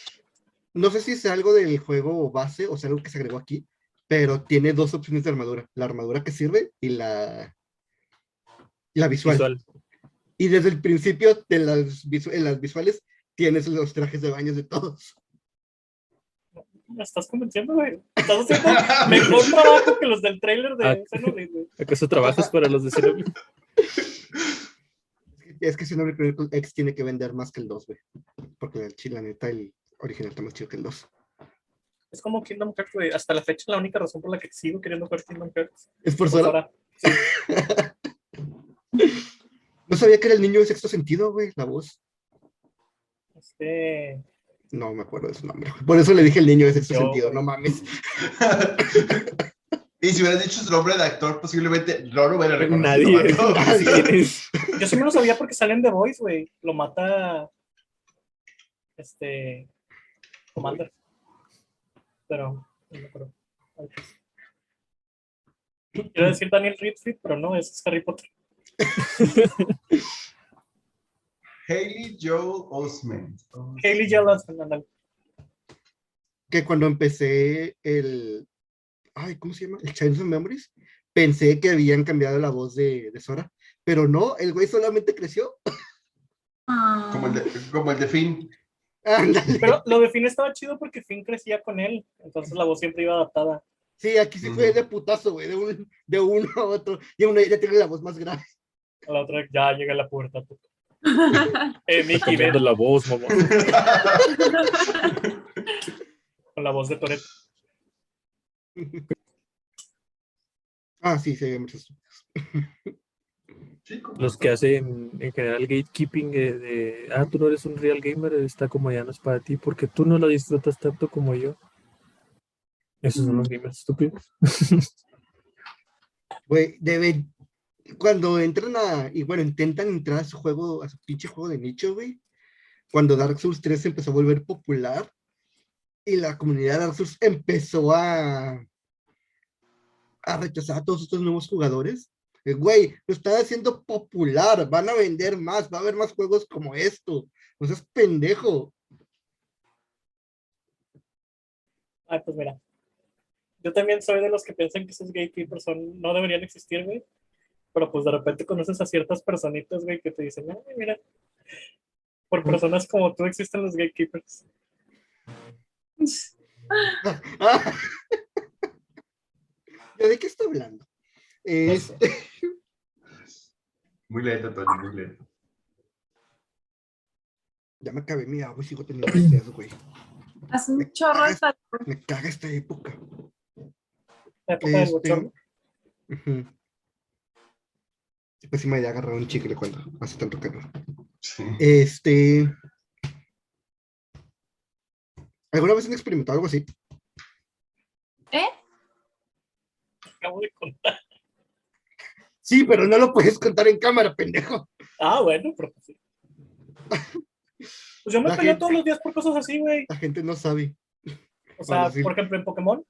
No sé si es algo del juego base o sea algo que se agregó aquí, pero tiene dos opciones de armadura. La armadura que sirve y la, la visual. Visual. Y desde el principio de las, visu- en las visuales tienes los trajes de baños de todos. Me estás convenciendo, güey. Estás haciendo mejor trabajo que los del trailer de Ah. Xenoblade, güey. ¿Acaso trabajas para los de Xenoblade? Es que Xenoblade Chronicles X tiene que vender más que el 2, güey. Porque el chile, la neta, el original está más chido que el 2. Es como Kingdom Hearts, güey. Hasta la fecha la única razón por la que sigo queriendo jugar Kingdom Hearts. ¿Es por Pues Sora? ahora, No sabía que era el niño de sexto sentido, güey, la voz. este, No me acuerdo de su nombre. Por eso le dije el niño de sexto Yo, sentido, güey. no mames. y si hubieras dicho su nombre de actor, posiblemente Roro hubiera reconocido. Nadie. ¿Quién es? yo sí me lo sabía porque sale en The Voice, güey. Lo mata este Commander. Pero no me acuerdo. Quiero decir Daniel Radcliffe, pero no, ese es Harry Potter. Haley Joel Osment. Hailey Joel Osment, ándale. Que cuando empecé el. Ay, ¿cómo se llama? El Child of Memories. Pensé que habían cambiado la voz de, de Sora. Pero no, el güey solamente creció. Ah. Como el de, como el de Finn. Ándale. Pero lo de Finn estaba chido porque Finn crecía con él. Entonces la voz siempre iba adaptada. Sí, aquí sí fue de putazo, güey, de, un, de uno a otro. Y uno ya tiene la voz más grave. A la otra ya llega a la puerta. puto. Eh, Mickey, ven la voz, mamá. con la voz de Toretto. Ah, sí, sí, muchos. Sí, Los que hacen en general gatekeeping eh, de, ah, tú no eres un real gamer, está como ya no es para ti, porque tú no lo disfrutas tanto como yo. Esos son los gamers estúpidos. Güey, deben. Cuando entran a. Y bueno, intentan entrar a su juego, a su pinche juego de nicho, güey. Cuando Dark Souls 3 se empezó a volver popular. Y la comunidad de Souls empezó a. a rechazar a todos estos nuevos jugadores. Eh, Güey, lo están haciendo popular, van a vender más, va a haber más juegos como esto. O sea, es pendejo. Ay, pues mira. Yo también soy de los que piensan que esos gatekeepers son, no deberían existir, güey. Pero pues de repente conoces a ciertas personitas, güey, que te dicen, ay, mira, por personas como tú existen los gatekeepers. Ah. ¿Ya ¿De qué estoy hablando? Este, Muy lento, Tony, muy lento. ya me acabé mi agua y sigo teniendo sed, güey. Hace un chorro de calor. Me caga esta época. La época del Este, bochorno. Ujú. Pésima idea agarrar un chicle cuando hace tanto calor. Sí. Este. ¿Alguna vez han experimentado algo así? ¿Eh? Acabo de contar. Sí, pero no lo puedes contar en cámara, pendejo. Ah, bueno, pero pues sí. Pues yo me La peleo gente- todos los días por cosas así, güey. La gente no sabe. O sea, por ejemplo, en Pokémon,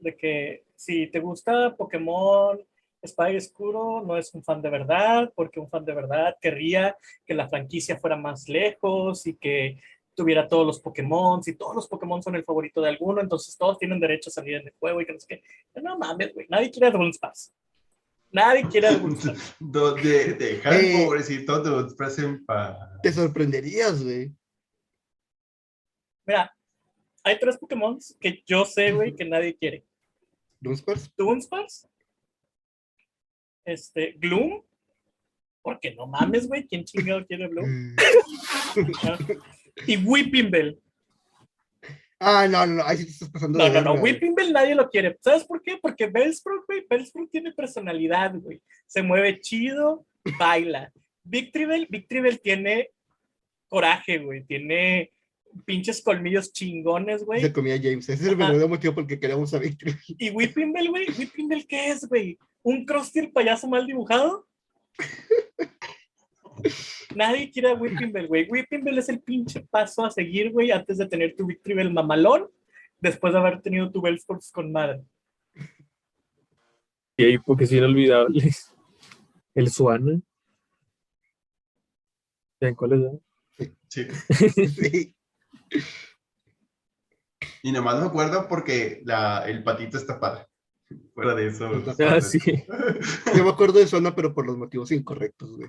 de que si te gusta Pokémon Espada y Escuro, no es un fan de verdad, porque un fan de verdad querría que la franquicia fuera más lejos y que tuviera todos los Pokémon, si todos los Pokémon son el favorito de alguno, entonces todos tienen derecho a salir en el juego y que no sé qué. No mames, güey, nadie quiere a Dunsparce. Nadie quiere a Dunsparce. Do- De, dejar el Eh. pobrecito de para. Te sorprenderías, güey. Mira, hay tres Pokémon que yo sé, güey, que nadie quiere. Dunsparce. Dunsparce, este, Gloom, porque no mames, güey, ¿quién chingado quiere Gloom? Y Whipping Bell. Ah, no, no, no, ahí sí te estás pasando No, de no, no. Whipping Bell nadie lo quiere. ¿Sabes por qué? Porque Bellsprout, güey, Bellsprout tiene personalidad, güey. Se mueve chido, baila. Victreebel, Victreebel tiene coraje, güey, tiene pinches colmillos chingones, güey. Se comía James. Ese es el verdadero motivo por el que queremos a Victory. Y Whipping Bell, güey, Whipping Bell, ¿qué es, güey? ¿Un el payaso mal dibujado? Nadie quiere a Whipping Bell, güey. Whipping Bell es el pinche paso a seguir, güey, antes de tener tu Victory Bell mamalón, después de haber tenido tu Bellsprout con madre. Y ahí, porque es inolvidable. El Suana. ¿Saben cuál es? eh? Sí. Sí. Y nomás me acuerdo porque la, el patito está padre. Fuera de eso. Ah, sí. Yo me acuerdo de Zona, pero por los motivos incorrectos, güey.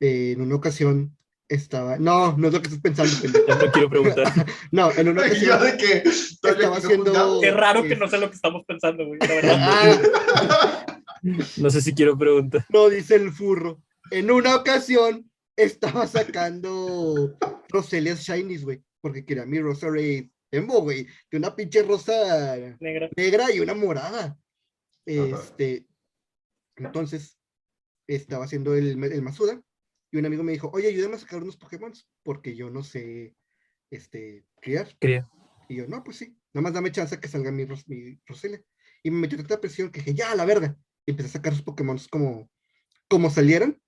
Eh, en una ocasión estaba. No, no es lo que estás pensando, pendejo. No quiero preguntar. No, en una ocasión. de que Estaba haciendo-. Qué raro que no sé lo que estamos pensando, güey, la verdad. Ah, No sé si quiero preguntar. no, dice el furro. En una ocasión estaba sacando Roselia's Shinies, güey. Porque quería mi Rosa Ray Embo, güey. De una pinche rosa Negra. negra y una morada. Ajá. Este, entonces, estaba haciendo el, el Masuda y un amigo me dijo, oye, ayúdame a sacar unos Pokémon porque yo no sé, este, criar. Quería. Y yo, no, pues sí, nada más dame chance a que salga mi, Ros- mi Roselia. Y me metió tanta presión que dije, ya, la verga. Y empecé a sacar los Pokémon como, como salieran.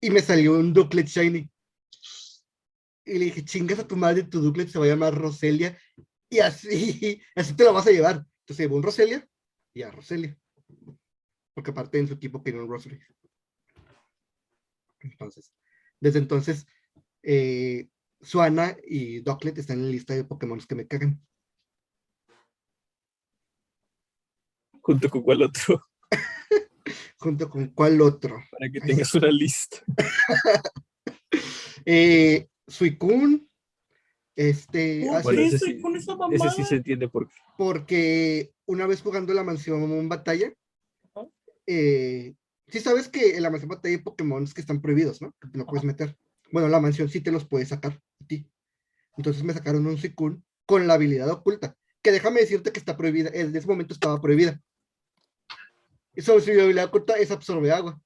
Y me salió un Duclet Shiny. Y le dije, chingas a tu madre, tu Duclet se va a llamar Roselia. Y así, así te lo vas a llevar. Entonces llevó un Roselia y a Roselia. Porque aparte en su equipo quería un Rosary. Entonces, desde entonces, eh, Suana y Ducklet están en la lista de Pokémon que me cagan. Junto con cuál otro. Junto con cuál otro. Para que tengas una lista. Eh, Suicune. Este, ¿Por qué ese sí- con esa Ese sí se entiende por qué. porque una vez jugando la mansión batalla, Ajá. eh, sí sabes que en la mansión batalla hay Pokémon que están prohibidos, ¿no? Que no puedes meter. Bueno, la mansión sí te los puedes sacar a ti. Entonces me sacaron un Suicune con la habilidad oculta, que déjame decirte que está prohibida, en ese momento estaba prohibida. Y sobre su habilidad oculta es absorbe agua.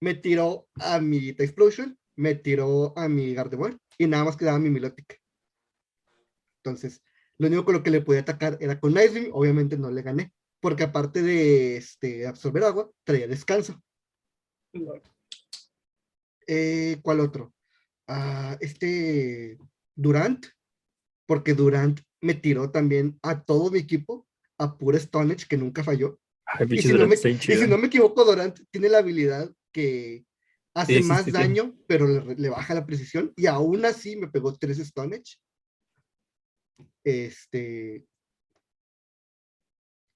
Me tiró a mi Explosion, me tiró a mi Gardevoir y nada más quedaba mi Milotic. Entonces, lo único con lo que le podía atacar era con Ice Beam, obviamente no le gané, porque aparte de este, absorber agua, traía descanso. Eh, ¿Cuál otro? Ah, este Durant, porque Durant me tiró también a todo mi equipo, a pura Stonehenge, que nunca falló. Ay, Y si, no Durant me, y si no me equivoco, Durant tiene la habilidad que hace Sí, sí, más sí, sí. daño, pero le, le baja la precisión, y aún así me pegó tres Stonehenge. Este.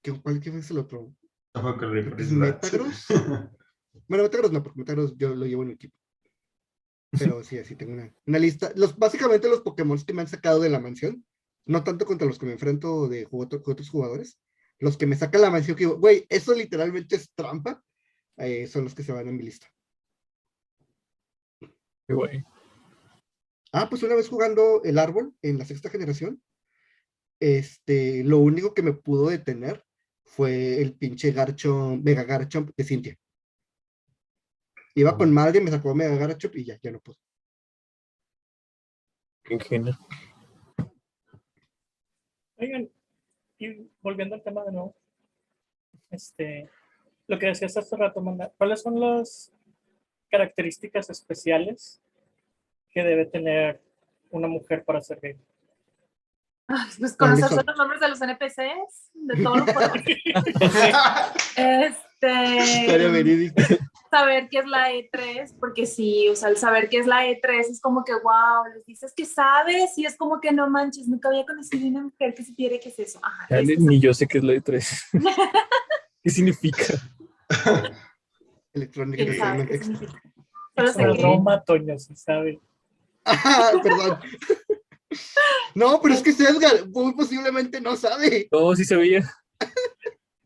¿Qué, cuál qué es el otro? Que es. Metagross. Bueno, Metagross no, porque Metagross yo lo llevo en mi equipo. Pero sí, así tengo una, una lista. Los, básicamente los Pokémon que me han sacado de la mansión, no tanto contra los que me enfrento de otro- otros jugadores, los que me sacan la mansión que digo, güey, eso literalmente es trampa, eh, son los que se van en mi lista. Qué guay. Ah, pues una vez jugando el árbol en la sexta generación, este, lo único que me pudo detener fue el pinche Garchomp, Mega Garchomp de Cintia. Iba con madre, me sacó Mega Garachop y ya, ya no pude. Ingenio. Oigan, y volviendo al tema de nuevo, este, lo que decías hace rato, Manda, ¿cuáles son las características especiales que debe tener una mujer para ser gay? Pues conocer son? los nombres de los NPCs, de todos los juegos. Este, Historia verídica. saber qué es la E3, porque sí, o sea, el saber qué es la E3 es como que, wow, les dices que sabes y es como que no manches, nunca había conocido una mujer que supiera qué es eso. Ajá, Dale, eso ni yo sé qué es la de 3. ¿Qué significa? Electrónica. Que- broma, Toño, si sabe. Ah, perdón. No, pero es que Edgar muy posiblemente no sabe. No, sí sabía.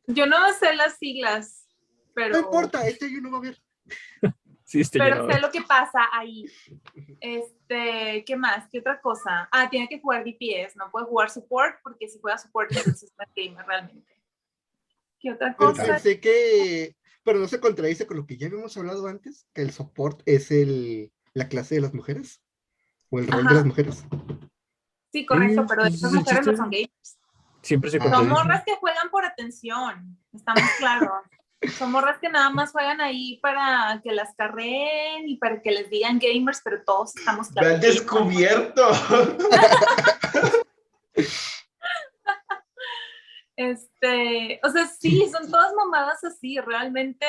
Yo no sé las siglas, pero, No importa, este yo no va a ver. Sí, este pero sé lo que pasa ahí. Este, ¿qué más? ¿Qué otra cosa? Ah, tiene que jugar DPS, no puede jugar support, porque si juega support, entonces es gamer realmente. ¿Qué otra Pero cosa? pensé que, pero no se contradice con lo que ya habíamos hablado antes, que el support es el, la clase de las mujeres o el rol Ajá. de las mujeres. Sí, correcto, pero esas mujeres no son gamers. Siempre se. Son morras que juegan por atención, estamos claros. Son morras que nada más juegan ahí para que las carreen y para que les digan gamers, pero todos estamos Me han claros. descubierto. Este, o sea, sí, son todas mamadas así, realmente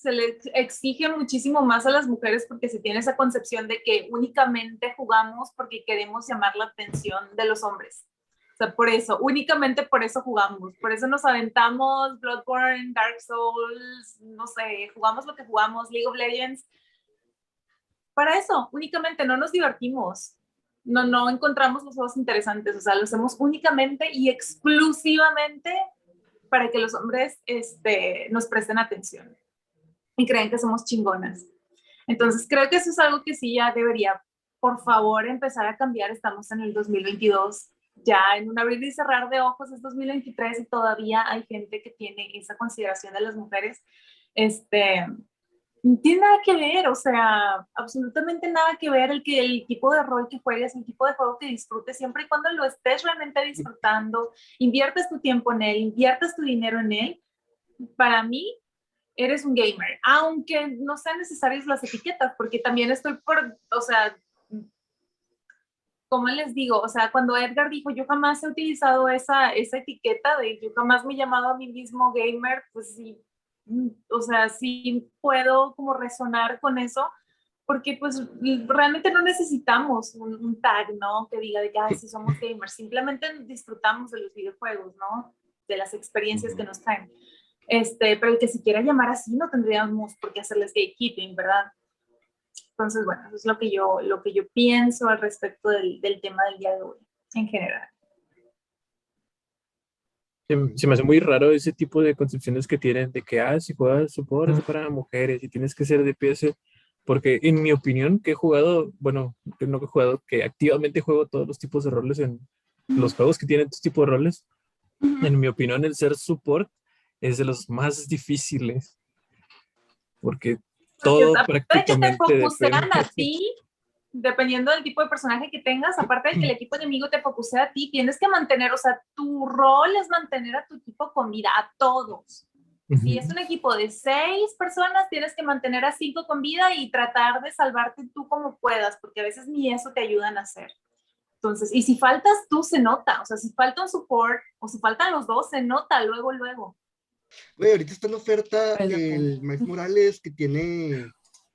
se le exige muchísimo más a las mujeres porque se tiene esa concepción de que únicamente jugamos porque queremos llamar la atención de los hombres. O sea, por eso, únicamente por eso jugamos, por eso nos aventamos Bloodborne, Dark Souls, no sé, jugamos lo que jugamos, League of Legends. Para eso, únicamente no nos divertimos, no, no encontramos los juegos interesantes, o sea, lo hacemos únicamente y exclusivamente para que los hombres este, nos presten atención y crean que somos chingonas. Entonces, creo que eso es algo que sí ya debería, por favor, empezar a cambiar. Estamos en el 2022, ya en un abrir y cerrar de ojos es 2023 y todavía hay gente que tiene esa consideración de las mujeres. Este, no tiene nada que ver, o sea, absolutamente nada que ver el, que, el tipo de rol que juegues, el tipo de juego que disfrutes, siempre y cuando lo estés realmente disfrutando, inviertes tu tiempo en él, inviertes tu dinero en él, para mí eres un gamer, aunque no sean necesarias las etiquetas, porque también estoy por, o sea, como les digo, o sea, cuando Edgar dijo, yo jamás he utilizado esa, esa etiqueta de yo jamás me he llamado a mí mismo gamer, pues sí, o sea, sí puedo como resonar con eso, porque pues realmente no necesitamos un, un tag, ¿no? Que diga de que, ay, sí somos gamers, simplemente disfrutamos de los videojuegos, ¿no? De las experiencias que nos traen. Este, pero el que se quiera llamar así no tendríamos por qué hacerles gatekeeping, ¿verdad? Entonces, bueno, eso es lo que yo, lo que yo pienso al respecto del, del tema del día de hoy, en general. Se, se me hace muy raro ese tipo de concepciones que tienen de que, ah, si juegas support es para mujeres y tienes que ser de PS, porque en mi opinión, que he jugado, bueno, que no que he jugado, que activamente juego todos los tipos de roles en los juegos que tienen estos tipos de roles, en mi opinión, el ser support es de los más difíciles, porque todo aparte de que te prácticamente focusean depende. a ti, dependiendo del tipo de personaje que tengas, aparte de que el equipo enemigo te focusea a ti, tienes que mantener, o sea, tu rol es mantener a tu equipo con vida, a todos. Si es un equipo de seis personas, tienes que mantener a cinco con vida y tratar de salvarte tú como puedas, porque a veces ni eso te ayudan a hacer. Entonces, y si faltas tú, se nota. O sea, si falta un support o si faltan los dos, se nota luego, luego. Güey, ahorita está en oferta Ay, loco. el Miles Morales que tiene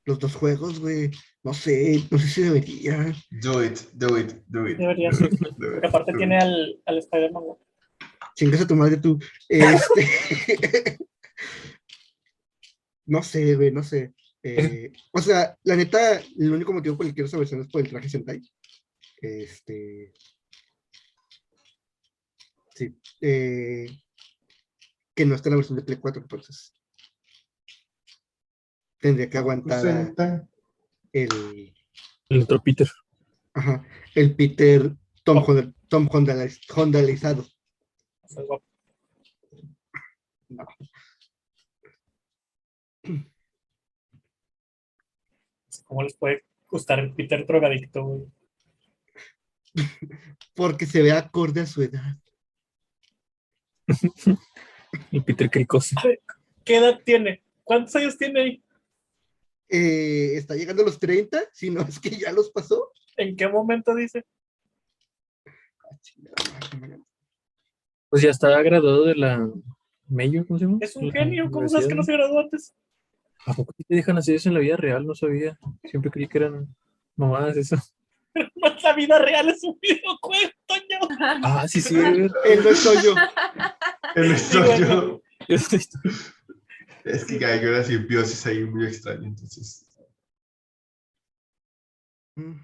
los dos juegos, güey. No sé, no sé si debería. Do it, do it, do it. Deberías. do it, aparte do tiene it. al, al Spider-Man. güey. Chingas a tu madre tú. Este... no sé, güey, no sé. Eh, o sea, la neta, el único motivo por el que quiero esa versión es por el traje Sentai. Este. Sí. eh, que no está en la versión de Play 4, entonces. Tendría que aguantar el. El otro Peter. Ajá, el Peter Tom, Honda, Tom Hondaliz- Hondalizado. Guapo. ¿Cómo les puede gustar el Peter drogadicto, güey? Porque se ve acorde a su edad. Y Peter Cricoso. ¿Qué edad tiene? ¿Cuántos años tiene ahí? Eh, está llegando a los 30, si no es que ya los pasó. ¿En qué momento dice? Ah, Pues ya estaba graduado de la Mayo, ¿cómo se llama? Es un genio. ¿Cómo sabes que no se graduó antes? ¿A poco te dejan hacer eso en la vida real? No sabía. Siempre creí que eran mamadas eso. No es la vida real, es un videojuego, Toño. Ah, sí, sí. Él no soy yo. El estudio. Yo estoy- Es que Geiger era simbiosis ahí muy extraño, entonces. No,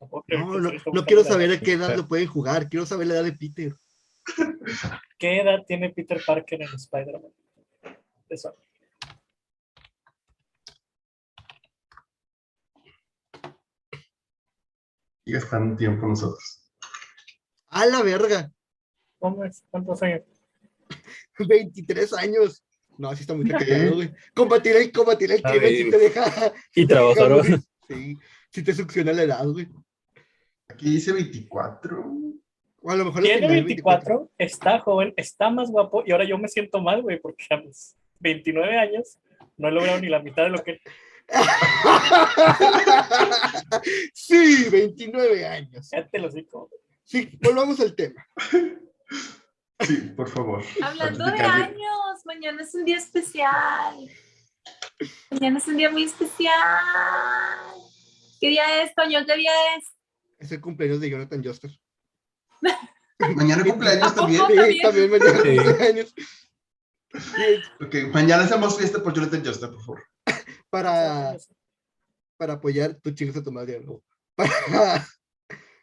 No, que no, no quiero saber a qué edad Peter. lo pueden jugar. Quiero saber la edad de Peter. ¿Qué edad tiene Peter Parker en Spider-Man? Eso. Y gastan tiempo nosotros. A la verga. ¿Cómo es? ¿Cuántos años? 23 años. No, así está muy callado, güey. Combatir el, combatir el crimen si te deja. Y trabajaron. Sí, si te succiona la edad, güey. Aquí dice 24. O a lo mejor Tiene final 24, está joven, está más guapo y ahora yo me siento mal, güey, porque a mis 29 años no he logrado ni la mitad de lo que... sí, 29 años. Ya te lo digo. Sí, volvamos al tema. Sí, por favor. Hablando de años, mañana es un día especial. Mañana es un día muy especial. ¿Qué día es, Toño? ¿Qué día es? Es el cumpleaños de Jonathan Joster. Mañana cumpleaños también. Sí, también. también mañana Sí. cumpleaños. Ok, mañana hacemos fiesta por Jonathan Joster, por favor. Para, para apoyar, tu chingas a tu madre, ¿no? Para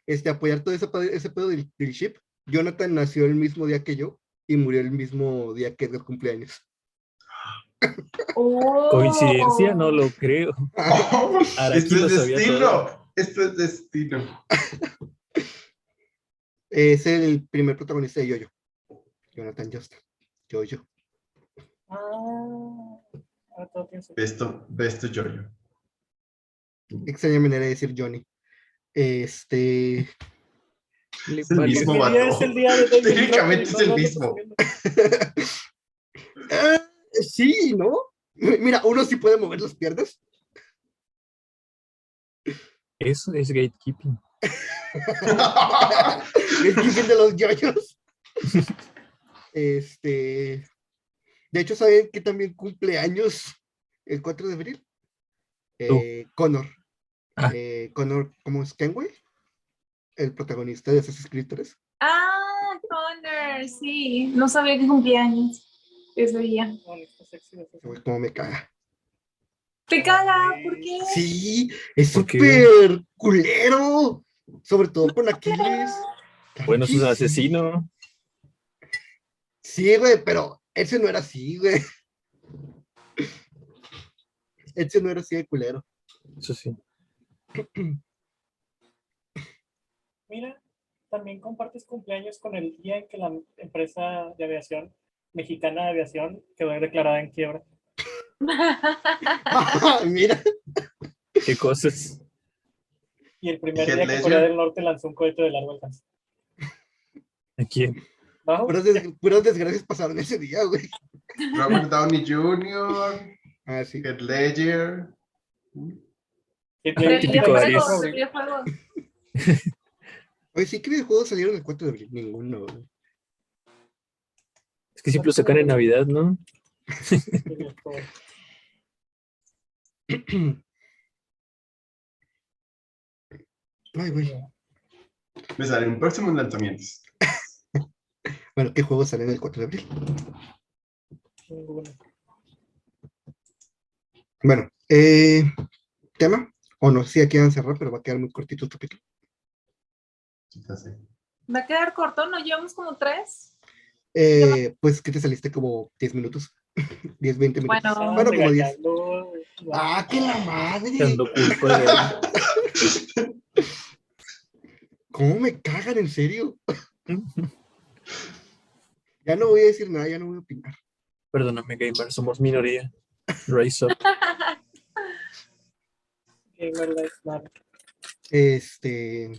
este, apoyar todo ese, ese pedo del, del ship. Jonathan nació el mismo día que yo y murió el mismo día que Edgar cumpleaños. Oh. Coincidencia, no lo creo. Esto lo es destino. Esto es destino. Es el primer protagonista de Yoyo. Jonathan Joster. Yoyo. Ah, ahora todo tiene sentido. Besto, besto Jojo. Extraña manera de decir Johnny. Este. Es el mismo ¿Qué día vato. es el día de Técnicamente es el mismo. no, Eh, sí, ¿no? Mira, uno sí puede mover las piernas. Eso es gatekeeping. el jefe de los yoyos. Este. De hecho, ¿saben que también cumple años el 4 de abril? Eh, Connor. Ah. Eh, Connor, ¿cómo es Kenway? El protagonista de Assassin's Creed 3. Ah, Connor, sí. No sabía que cumplía años ese día. cómo me caga. ¿Te caga? ¿Por qué? Sí, es súper culero. Sobre todo con Aquiles. Bueno, es un asesino. Sí, güey, pero ese no era así, güey. Ese no era así de culero. Eso sí. Mira, también compartes cumpleaños con el día en que la empresa de aviación mexicana de aviación quedó declarada en quiebra. Mira, ¿Qué cosas? Y el primer día que. Corea del Norte lanzó un cohete de largo alcance. ¿A quién? Puras, des- puras desgracias pasaron ese día, güey. Robert Downey Jr., Ah, sí. Heath Ledger. Oye, sí, ¿qué videojuegos salieron el 4 de abril? Ninguno, güey. Es que siempre lo sacan en Navidad, ¿no? Ay, güey. Me salen próximos lanzamientos. Bueno, ¿qué juegos salen el 4 de abril? Ninguno. Bueno, eh, tema, o no sé si aquí van a cerrar, pero va a quedar muy cortito el capítulo. Sí. Va a quedar corto, ¿no? Llevamos como tres. Eh, pues que te saliste como 10 minutos, 10, 20 minutos. Bueno. Bueno, como 10. Regañando, güey. Ah, que la madre. ¿Cómo me cagan, en serio? ya no voy a decir nada, ya no voy a opinar. Perdóname, gamer, somos minoría. Raise up. Este,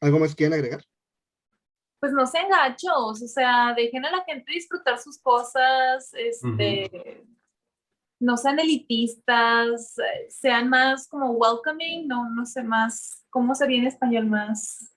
¿algo más quieren agregar? Pues no sean gachos, o sea, dejen a la gente disfrutar sus cosas, este, no sean elitistas, sean más como welcoming, no, no sé, más, ¿cómo sería en español? Más,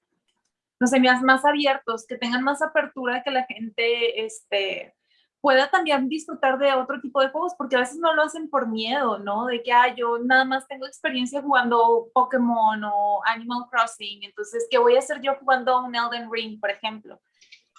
no sé, más, abiertos, que tengan más apertura, que la gente, este, pueda también disfrutar de otro tipo de juegos, porque a veces no lo hacen por miedo, ¿no? De que, ah, yo nada más tengo experiencia jugando Pokémon o Animal Crossing, entonces, ¿qué voy a hacer yo jugando un Elden Ring, por ejemplo?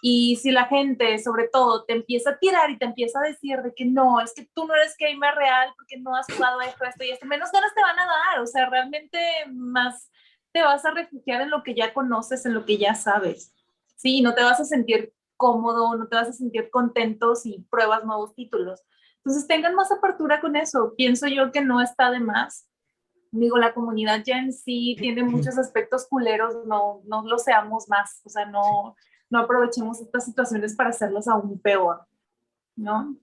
Y si la gente, sobre todo, te empieza a tirar y te empieza a decir de que no, es que tú no eres gamer real porque no has jugado esto, esto y esto, menos ganas te van a dar, o sea, realmente más te vas a refugiar en lo que ya conoces, en lo que ya sabes, ¿sí? Y no te vas a sentir cómodo, no te vas a sentir contento si pruebas nuevos títulos. Entonces tengan más apertura con eso. Pienso yo que no está de más. Digo, la comunidad ya en sí tiene muchos aspectos culeros, no, no lo seamos más, o sea, no, no aprovechemos estas situaciones para hacerlos aún peor, ¿no?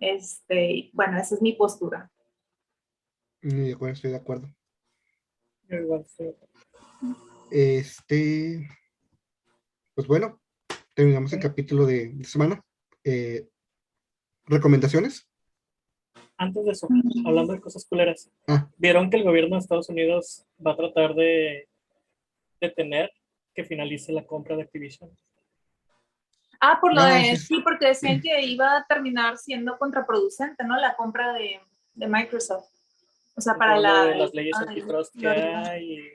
Este, bueno, esa es mi postura. Mm, De acuerdo, estoy de acuerdo. Yo igual sí. Este, pues bueno, terminamos el capítulo de, de semana. Eh, ¿Recomendaciones? Antes de eso, hablando de cosas culeras, Ah. ¿vieron que el gobierno de Estados Unidos va a tratar de detener que finalice la compra de Activision? Ah, por lo Ah, de, sí. sí, porque decían que iba a terminar siendo contraproducente, ¿no? La compra de, de Microsoft. O sea, para la... de las leyes ay, antitrust que la- hay y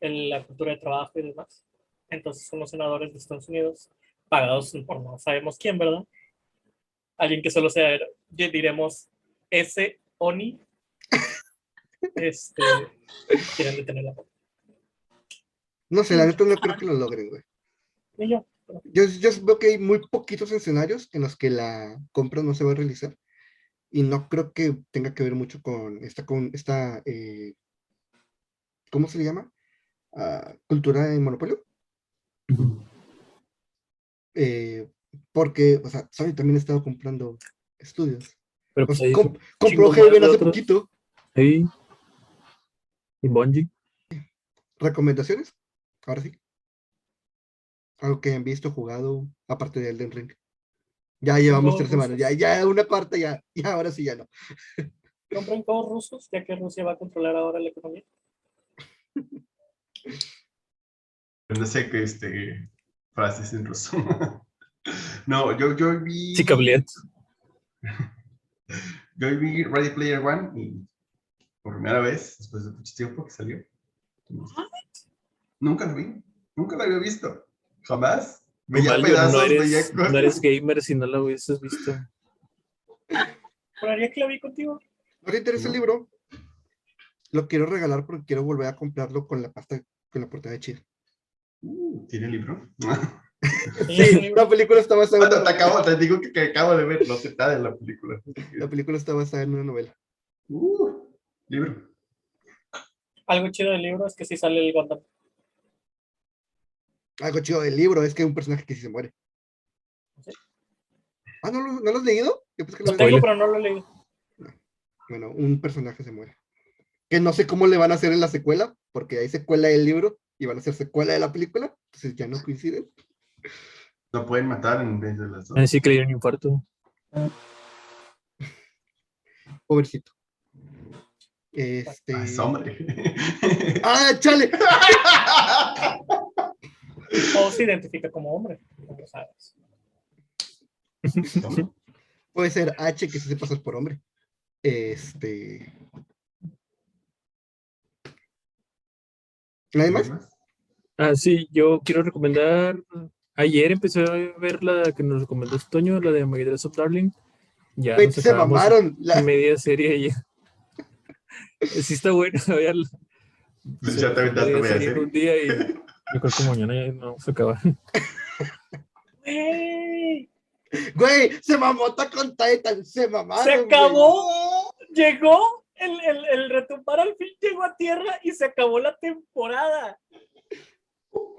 el- la cultura de trabajo y demás. Entonces son los senadores de Estados Unidos pagados por no sabemos quién, ¿verdad? Alguien que solo sea, diremos, ese ONI, este, quieren detener la compra. No sé, la neta no creo que lo logren, güey. Yo, Yo, yo veo que hay muy poquitos escenarios en los que la compra no se va a realizar. Y no creo que tenga que ver mucho con esta, con esta eh, ¿cómo se le llama? Ah, cultura de monopolio. Eh, porque, o sea, Sony también ha estado comprando estudios. Pero Pues, pues compró de hace otros. poquito. Sí. Y Bungie. ¿Recomendaciones? Ahora sí. Algo que han visto, jugado, aparte de Elden Ring. Ya llevamos tres semanas, ya, ya una cuarta, ya, ya ahora sí ya no. compren juegos rusos, ya que Rusia va a controlar ahora la economía. No sé qué este, frases en ruso. no, yo, yo vi. Sí. Yo vi Ready Player One y por primera vez, después de mucho tiempo que salió. Nunca lo vi, nunca lo había visto. Jamás. Veía Mal, yo pedazos, no, veía eres, cosas. no eres gamer si no lo hubieses visto. Juraría que la vi contigo. ¿No te interesa el libro? Lo quiero regalar porque quiero volver a comprarlo con la pasta, con la portada de chida. Uh, ¿Tiene libro? Sí, la película está basada en Cuando te una, acabo, te digo que, que acabo de ver, no sé nada de la película. la película está basada en una novela. Uh, libro. Algo chido del libro es que sí sale el Gundam. Algo chido del libro es que hay un personaje que sí se muere. ¿Sí? Ah, ¿no, lo- ¿no lo has leído? Yo pensé que lo Lo tengo, pero no lo he leído. Bueno, un personaje se muere. Que no sé cómo le van a hacer en la secuela, porque hay secuela del libro y van a hacer secuela de la película, entonces ya no coinciden. Lo pueden matar en vez de las dos. Así que le dieron infarto. Pobrecito. Este. Ah, es hombre. ¡Ah, chale! O se identifica como hombre. No lo sabes. Puede ser H que se hace pasar por hombre. Este. ¿Nadie más? Ah, sí, yo quiero recomendar. Ayer empecé a ver la que nos recomendó Toño, la de My Dress of Darling. Ya Güey, nos se mamaron. La- media serie ya. Sí está buena, véanla. Pues ya te aventaste Media serie un día y yo creo que mañana ya no se acaba. ¡Ey! Güey, se mamó con Titan, se mamaron. ¡Se güey. acabó! Llegó el, el, el retumbar al fin llegó a tierra y se acabó la temporada.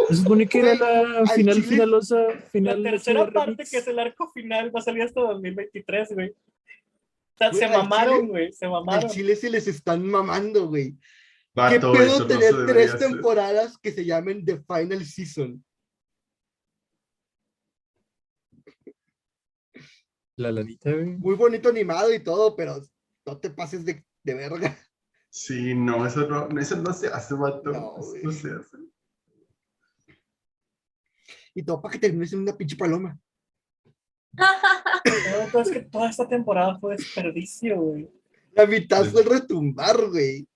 Se supone que era la Al final chile- finalosa, La final tercera HD parte, remix. que es el arco final, va a salir hasta 2023, güey. O sea, Güey, se al mamaron, güey, se Al mamaron. Chile se les están mamando, güey. ¿Qué pedo eso no tener debería tres hacer. temporadas que se llamen The Final Season? La lanita, güey. Muy bonito animado y todo, pero no te pases de, de verga. Sí, no, eso no, eso no se hace, vato. No, eso güey. no se hace. Y todo para que termines en una pinche paloma. No, pero es que toda esta temporada fue desperdicio, güey. La mitad fue el retumbar, güey.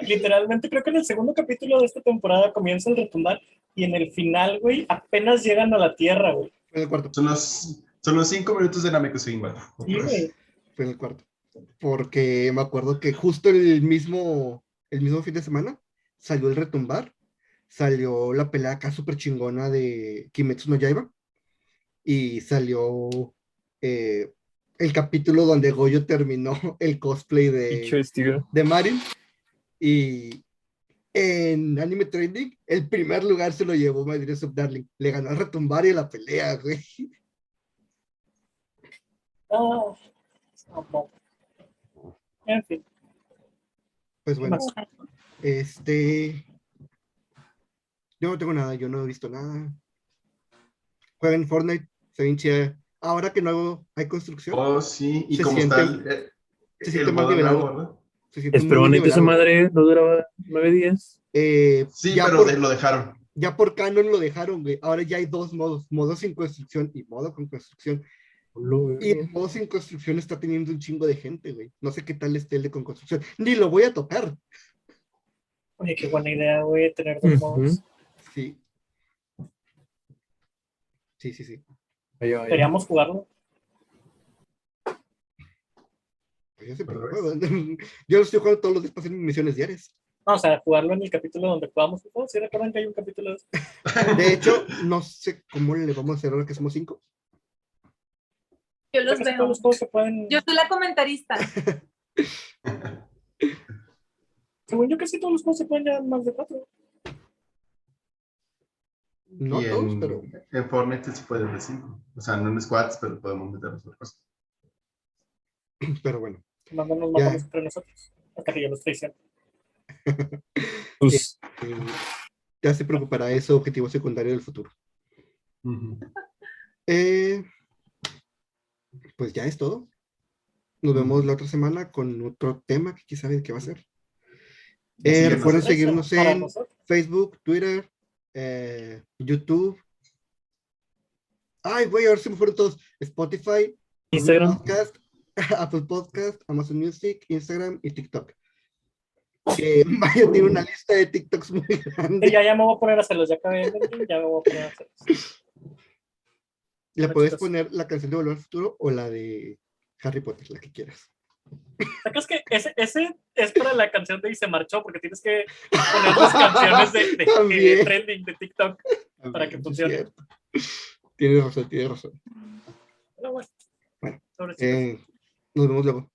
Literalmente creo que en el segundo capítulo de esta temporada comienza el retumbar y en el final, güey, apenas llegan a la Tierra, güey. Fue en el cuarto. Son los, son los cinco minutos de Namekusei, vato. Sí, güey. Fue en el cuarto. Porque me acuerdo que justo el mismo, el mismo fin de semana salió el retumbar, salió la pelea acá súper chingona de Kimetsu no Yaiba y salió eh, el capítulo donde Goyo terminó el cosplay de, de Marin y en Anime Trending el primer lugar se lo llevó My of Darling. Le ganó al retumbar y a la pelea, güey. Ah, no, no. En fin. Pues bueno. Este. Yo no tengo nada, yo no he visto nada. Juegan Fortnite, se ven chida. Ahora que no hay construcción, Oh, sí, y Se como está el, siente- eh, se el siente más modo nivelado. nuevo, ¿verdad? se siente muy Espero bonito esa madre no duraba nueve días. Eh, Sí, ya, pero por, lo dejaron. ya por Canon lo dejaron, güey. Ahora ya hay dos modos: modo sin construcción y modo con construcción. Y el modo sin construcción está teniendo un chingo de gente, güey. No sé qué tal esté el de con construcción. Ni lo voy a tocar. Oye, qué buena idea, güey, tener dos Ujú. modos. Sí. Sí, sí, sí. Deberíamos jugarlo. Pues yo siempre lo Otra juego. Yo lo estoy jugando todos los días para hacer mis misiones diarias. No, o sea, jugarlo en el capítulo donde jugamos fútbol. ¿Sí recuerdan que hay un capítulo? De hecho, no sé cómo le vamos a hacer ahora que somos cinco. Yo los veo. todos los juegos se pueden... Yo soy la comentarista. Según yo sí, todos los juegos se pueden llevar más de cuatro. No y todos, en, pero en Fortnite se puede de cinco. O sea, no en squads, pero podemos meternos otra cosa. pero bueno. Más o menos matamos entre nosotros. Hasta que yo los traiciono. Pues, eh, ya se preocupará ese objetivo secundario del futuro. Ujú. Eh, pues ya es todo. Nos vemos la otra semana con otro tema que quién sabe qué va a ser. Eh, recuerden seguirnos en. Facebook, Twitter, eh, YouTube. Ay, güey, ahora se me fueron todos. Spotify, Instagram. Podcast, Apple Podcast, Amazon Music, Instagram y TikTok. Que Maya tiene una lista de TikToks muy Sí, grande. ya, ya me voy a poner a hacerlos. Ya acabé ya me voy a poner a hacerlos. Le puedes poner la canción de Volver al Futuro o la de Harry Potter, la que quieras. ¿Sacas que ese, ese es para la canción de Y se marchó? Porque tienes que poner las canciones de, de- de trending de TikTok. Para que funcione. Tienes razón, tienes razón. Pero bueno. Eh, nos vemos luego.